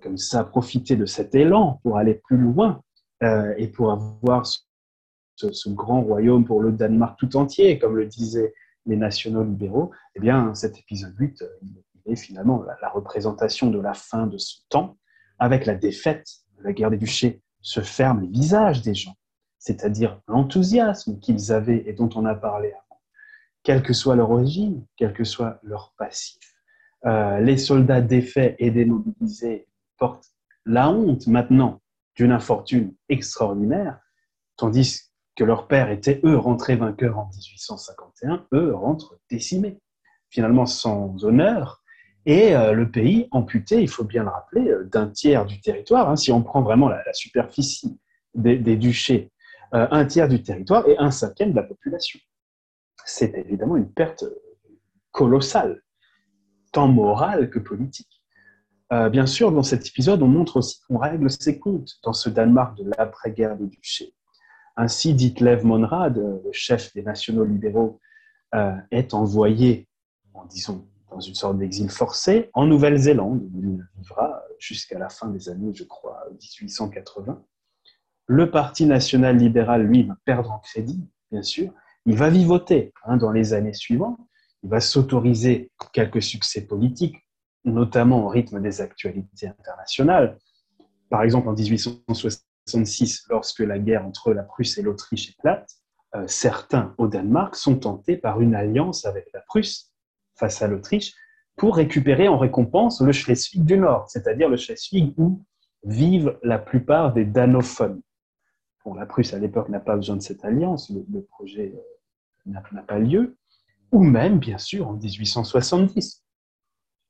comme ça profiter de cet élan pour aller plus loin et pour avoir ce, grand royaume pour le Danemark tout entier, comme le disaient les nationaux libéraux, eh bien, cet épisode 8 euh, il est finalement la, représentation de la fin de ce temps, avec la défaite de la guerre des duchés, se ferment les visages des gens, c'est-à-dire l'enthousiasme qu'ils avaient et dont on a parlé avant, quelle que soit leur origine, quel que soit leur passif. Euh, les soldats défaits et démobilisés portent la honte maintenant d'une infortune extraordinaire, tandis que leur père était, eux, rentrés vainqueurs en 1851, eux rentrent décimés, finalement sans honneur, et euh, le pays amputé, il faut bien le rappeler, euh, d'un tiers du territoire, hein, si on prend vraiment la, superficie des, duchés, euh, un tiers du territoire et un cinquième de la population. C'est évidemment une perte colossale, tant morale que politique. bien sûr, dans cet épisode, on montre aussi qu'on règle ses comptes dans ce Danemark de l'après-guerre des duchés. Ainsi, Ditlev Monrad, euh, le chef des nationaux libéraux, euh, est envoyé, disons, dans une sorte d'exil forcé en Nouvelle-Zélande, où il vivra jusqu'à la fin des années, je crois, 1880. Le Parti national libéral, lui, va perdre en crédit, bien sûr. Il va vivoter hein, dans les années suivantes. Il va s'autoriser quelques succès politiques, notamment au rythme des actualités internationales. Par exemple, en 1860, 1966, lorsque la guerre entre la Prusse et l'Autriche éclate, euh, certains au Danemark sont tentés par une alliance avec la Prusse face à l'Autriche pour récupérer en récompense le Schleswig du Nord, c'est-à-dire le Schleswig où vivent la plupart des danophones. Bon, la Prusse à l'époque n'a pas besoin de cette alliance, le, projet euh, n'a pas lieu, ou même, bien sûr, en 1870,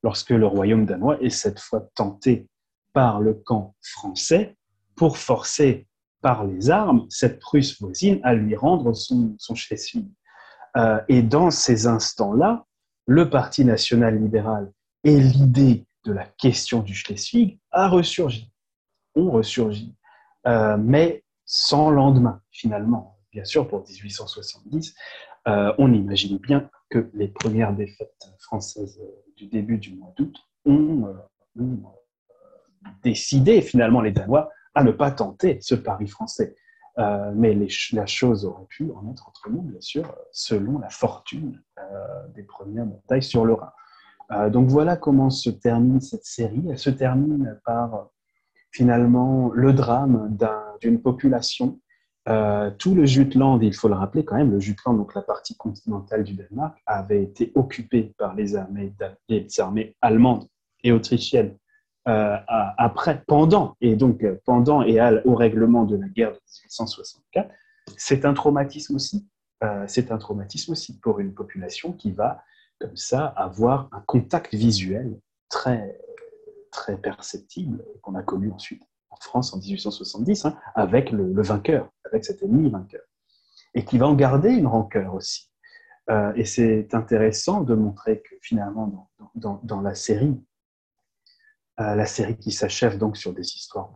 lorsque le royaume danois est cette fois tenté par le camp français pour forcer par les armes cette Prusse voisine à lui rendre son, son Schleswig. Euh, et dans ces instants-là, le Parti national libéral et l'idée de la question du Schleswig a ressurgi, ont ressurgi, euh, mais sans lendemain finalement. Bien sûr, pour 1870, euh, on imagine bien que les premières défaites françaises du début du mois d'août ont décidé finalement les Danois à ne pas tenter ce pari français. Euh, mais la chose aurait pu en être autrement, bien sûr, selon la fortune euh, des premières batailles sur le Rhin. Euh, donc voilà comment se termine cette série. Elle se termine par finalement le drame d'une population. tout le Jutland, il faut le rappeler quand même, le Jutland, donc la partie continentale du Danemark, avait été occupé par les armées allemandes et autrichiennes euh, après, pendant, et donc euh, pendant et au règlement de la guerre de 1864, c'est un traumatisme aussi. Euh, c'est un traumatisme aussi pour une population qui va, comme ça, avoir un contact visuel très, très perceptible qu'on a connu ensuite en France en 1870, hein, avec le, vainqueur, avec cet ennemi vainqueur, et qui va en garder une rancœur aussi. et c'est intéressant de montrer que finalement, dans, dans la série, la série qui s'achève donc sur des histoires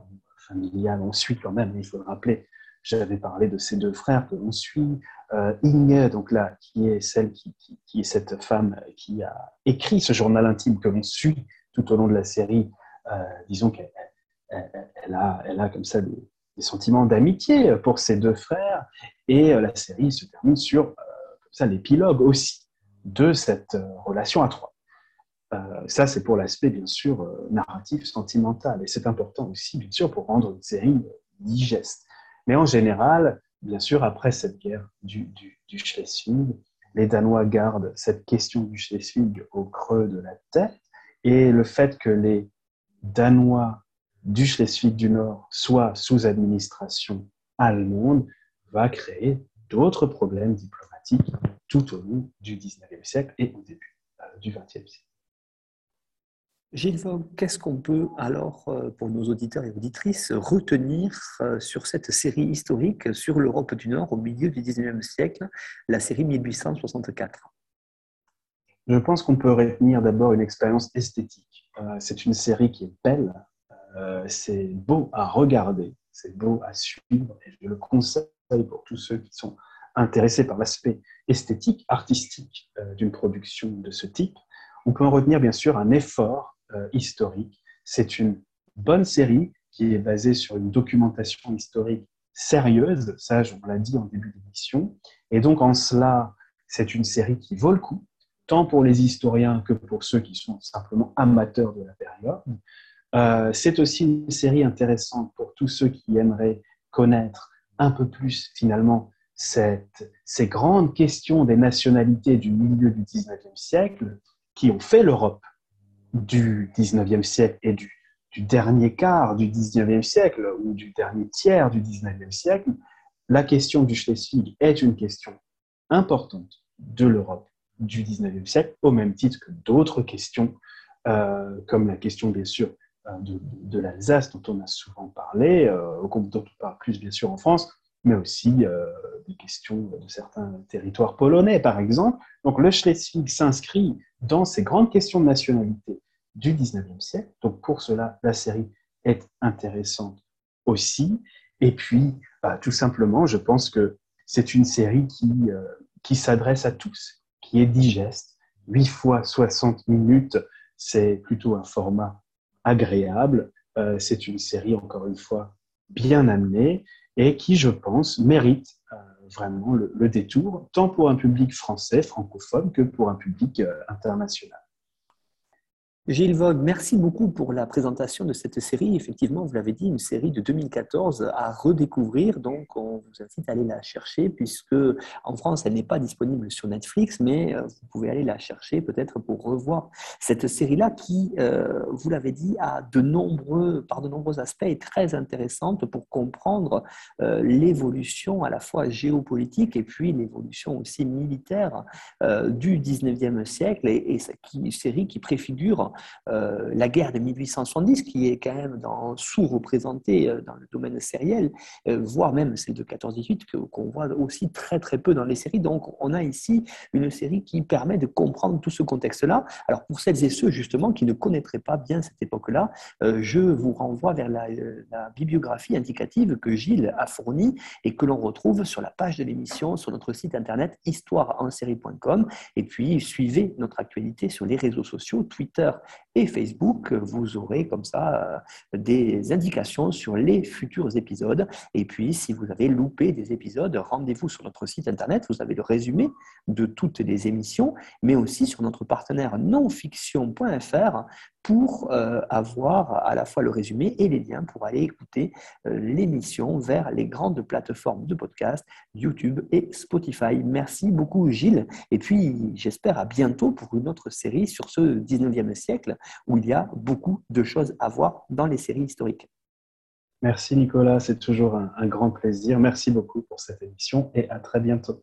familiales. On suit quand même, il faut le rappeler, j'avais parlé de ces deux frères que l'on suit. Euh, Inge, donc là, qui est celle qui, est cette femme qui a écrit ce journal intime que l'on suit tout au long de la série. Euh, disons qu'elle elle, a, elle a comme ça des, sentiments d'amitié pour ses deux frères. Et euh, la série se termine sur ça l'épilogue aussi de cette relation à trois. Euh, ça, c'est pour l'aspect, bien sûr, euh, narratif, sentimental. Et c'est important aussi, bien sûr, pour rendre une série digeste. Mais en général, bien sûr, après cette guerre du, Schleswig, les Danois gardent cette question du Schleswig au creux de la tête. Et le fait que les danois du Schleswig du Nord soit sous administration allemande va créer d'autres problèmes diplomatiques tout au long du 19e siècle et au début euh, du 20e siècle. Gilles qu'est-ce qu'on peut alors, euh, pour nos auditeurs et auditrices, retenir euh, sur cette série historique sur l'Europe du Nord au milieu du 19e siècle, la série 1864 Je pense qu'on peut retenir d'abord une expérience esthétique. C'est une série qui est belle, c'est beau à regarder, c'est beau à suivre. Et je le conseille pour tous ceux qui sont intéressés par l'aspect esthétique, artistique euh, d'une production de ce type. On peut en retenir bien sûr un effort euh, historique. C'est une bonne série qui est basée sur une documentation historique sérieuse, ça on l'a dit en début d'émission, et donc en cela c'est une série qui vaut le coup, tant pour les historiens que pour ceux qui sont simplement amateurs de la période. Euh, c'est aussi une série intéressante pour tous ceux qui aimeraient connaître un peu plus finalement ces grandes questions des nationalités du milieu du 19e siècle qui ont fait l'Europe du 19e siècle et du, dernier quart du 19e siècle ou du dernier tiers du 19e siècle, la question du Schleswig est une question importante de l'Europe du 19e siècle, au même titre que d'autres questions, euh, comme la question bien sûr euh, de, l'Alsace dont on a souvent parlé, euh, dont on parle plus bien sûr en France, mais aussi euh, des questions de certains territoires polonais, par exemple. Donc le Schleswig s'inscrit dans ces grandes questions de nationalité du 19e siècle. Donc pour cela, la série est intéressante aussi. Et puis, bah, tout simplement, je pense que c'est une série qui, qui s'adresse à tous, qui est digeste. 8 fois 60 minutes, c'est plutôt un format agréable. Euh, c'est une série, encore une fois, bien amenée et qui, je pense, mérite euh, vraiment le, détour, tant pour un public français, francophone, que pour un public euh, international. Gilles Vogue, merci beaucoup pour la présentation de cette série. Effectivement, vous l'avez dit, une série de 2014 à redécouvrir. Donc, on vous incite à aller la chercher, puisque en France, elle n'est pas disponible sur Netflix, mais euh, vous pouvez aller la chercher peut-être pour revoir cette série-là qui, euh, vous l'avez dit, a de nombreux, par de nombreux aspects est très intéressante pour comprendre euh, l'évolution à la fois géopolitique et puis l'évolution aussi militaire du 19e siècle et, et une série qui préfigure euh, la guerre de 1870, qui est quand même sous-représentée euh, dans le domaine sériel, euh, voire même celle de 14-18, qu'on voit aussi très très peu dans les séries. Donc on a ici une série qui permet de comprendre tout ce contexte-là. Alors pour celles et ceux justement qui ne connaîtraient pas bien cette époque-là, je vous renvoie vers la, la bibliographie indicative que Gilles a fournie et que l'on retrouve sur la page de l'émission sur notre site internet histoireensérie.com et puis suivez notre actualité sur les réseaux sociaux, Twitter et Facebook, vous aurez comme ça euh, des indications sur les futurs épisodes. Et puis, si vous avez loupé des épisodes, rendez-vous sur notre site internet. Vous avez le résumé de toutes les émissions, mais aussi sur notre partenaire nonfiction.fr pour euh, avoir à la fois le résumé et les liens pour aller écouter euh, l'émission vers les grandes plateformes de podcast, YouTube et Spotify. Merci beaucoup Gilles. Et puis j'espère à bientôt pour une autre série sur ce 19e siècle où il y a beaucoup de choses à voir dans les séries historiques. Merci Nicolas, c'est toujours un grand plaisir. Merci beaucoup pour cette émission et à très bientôt.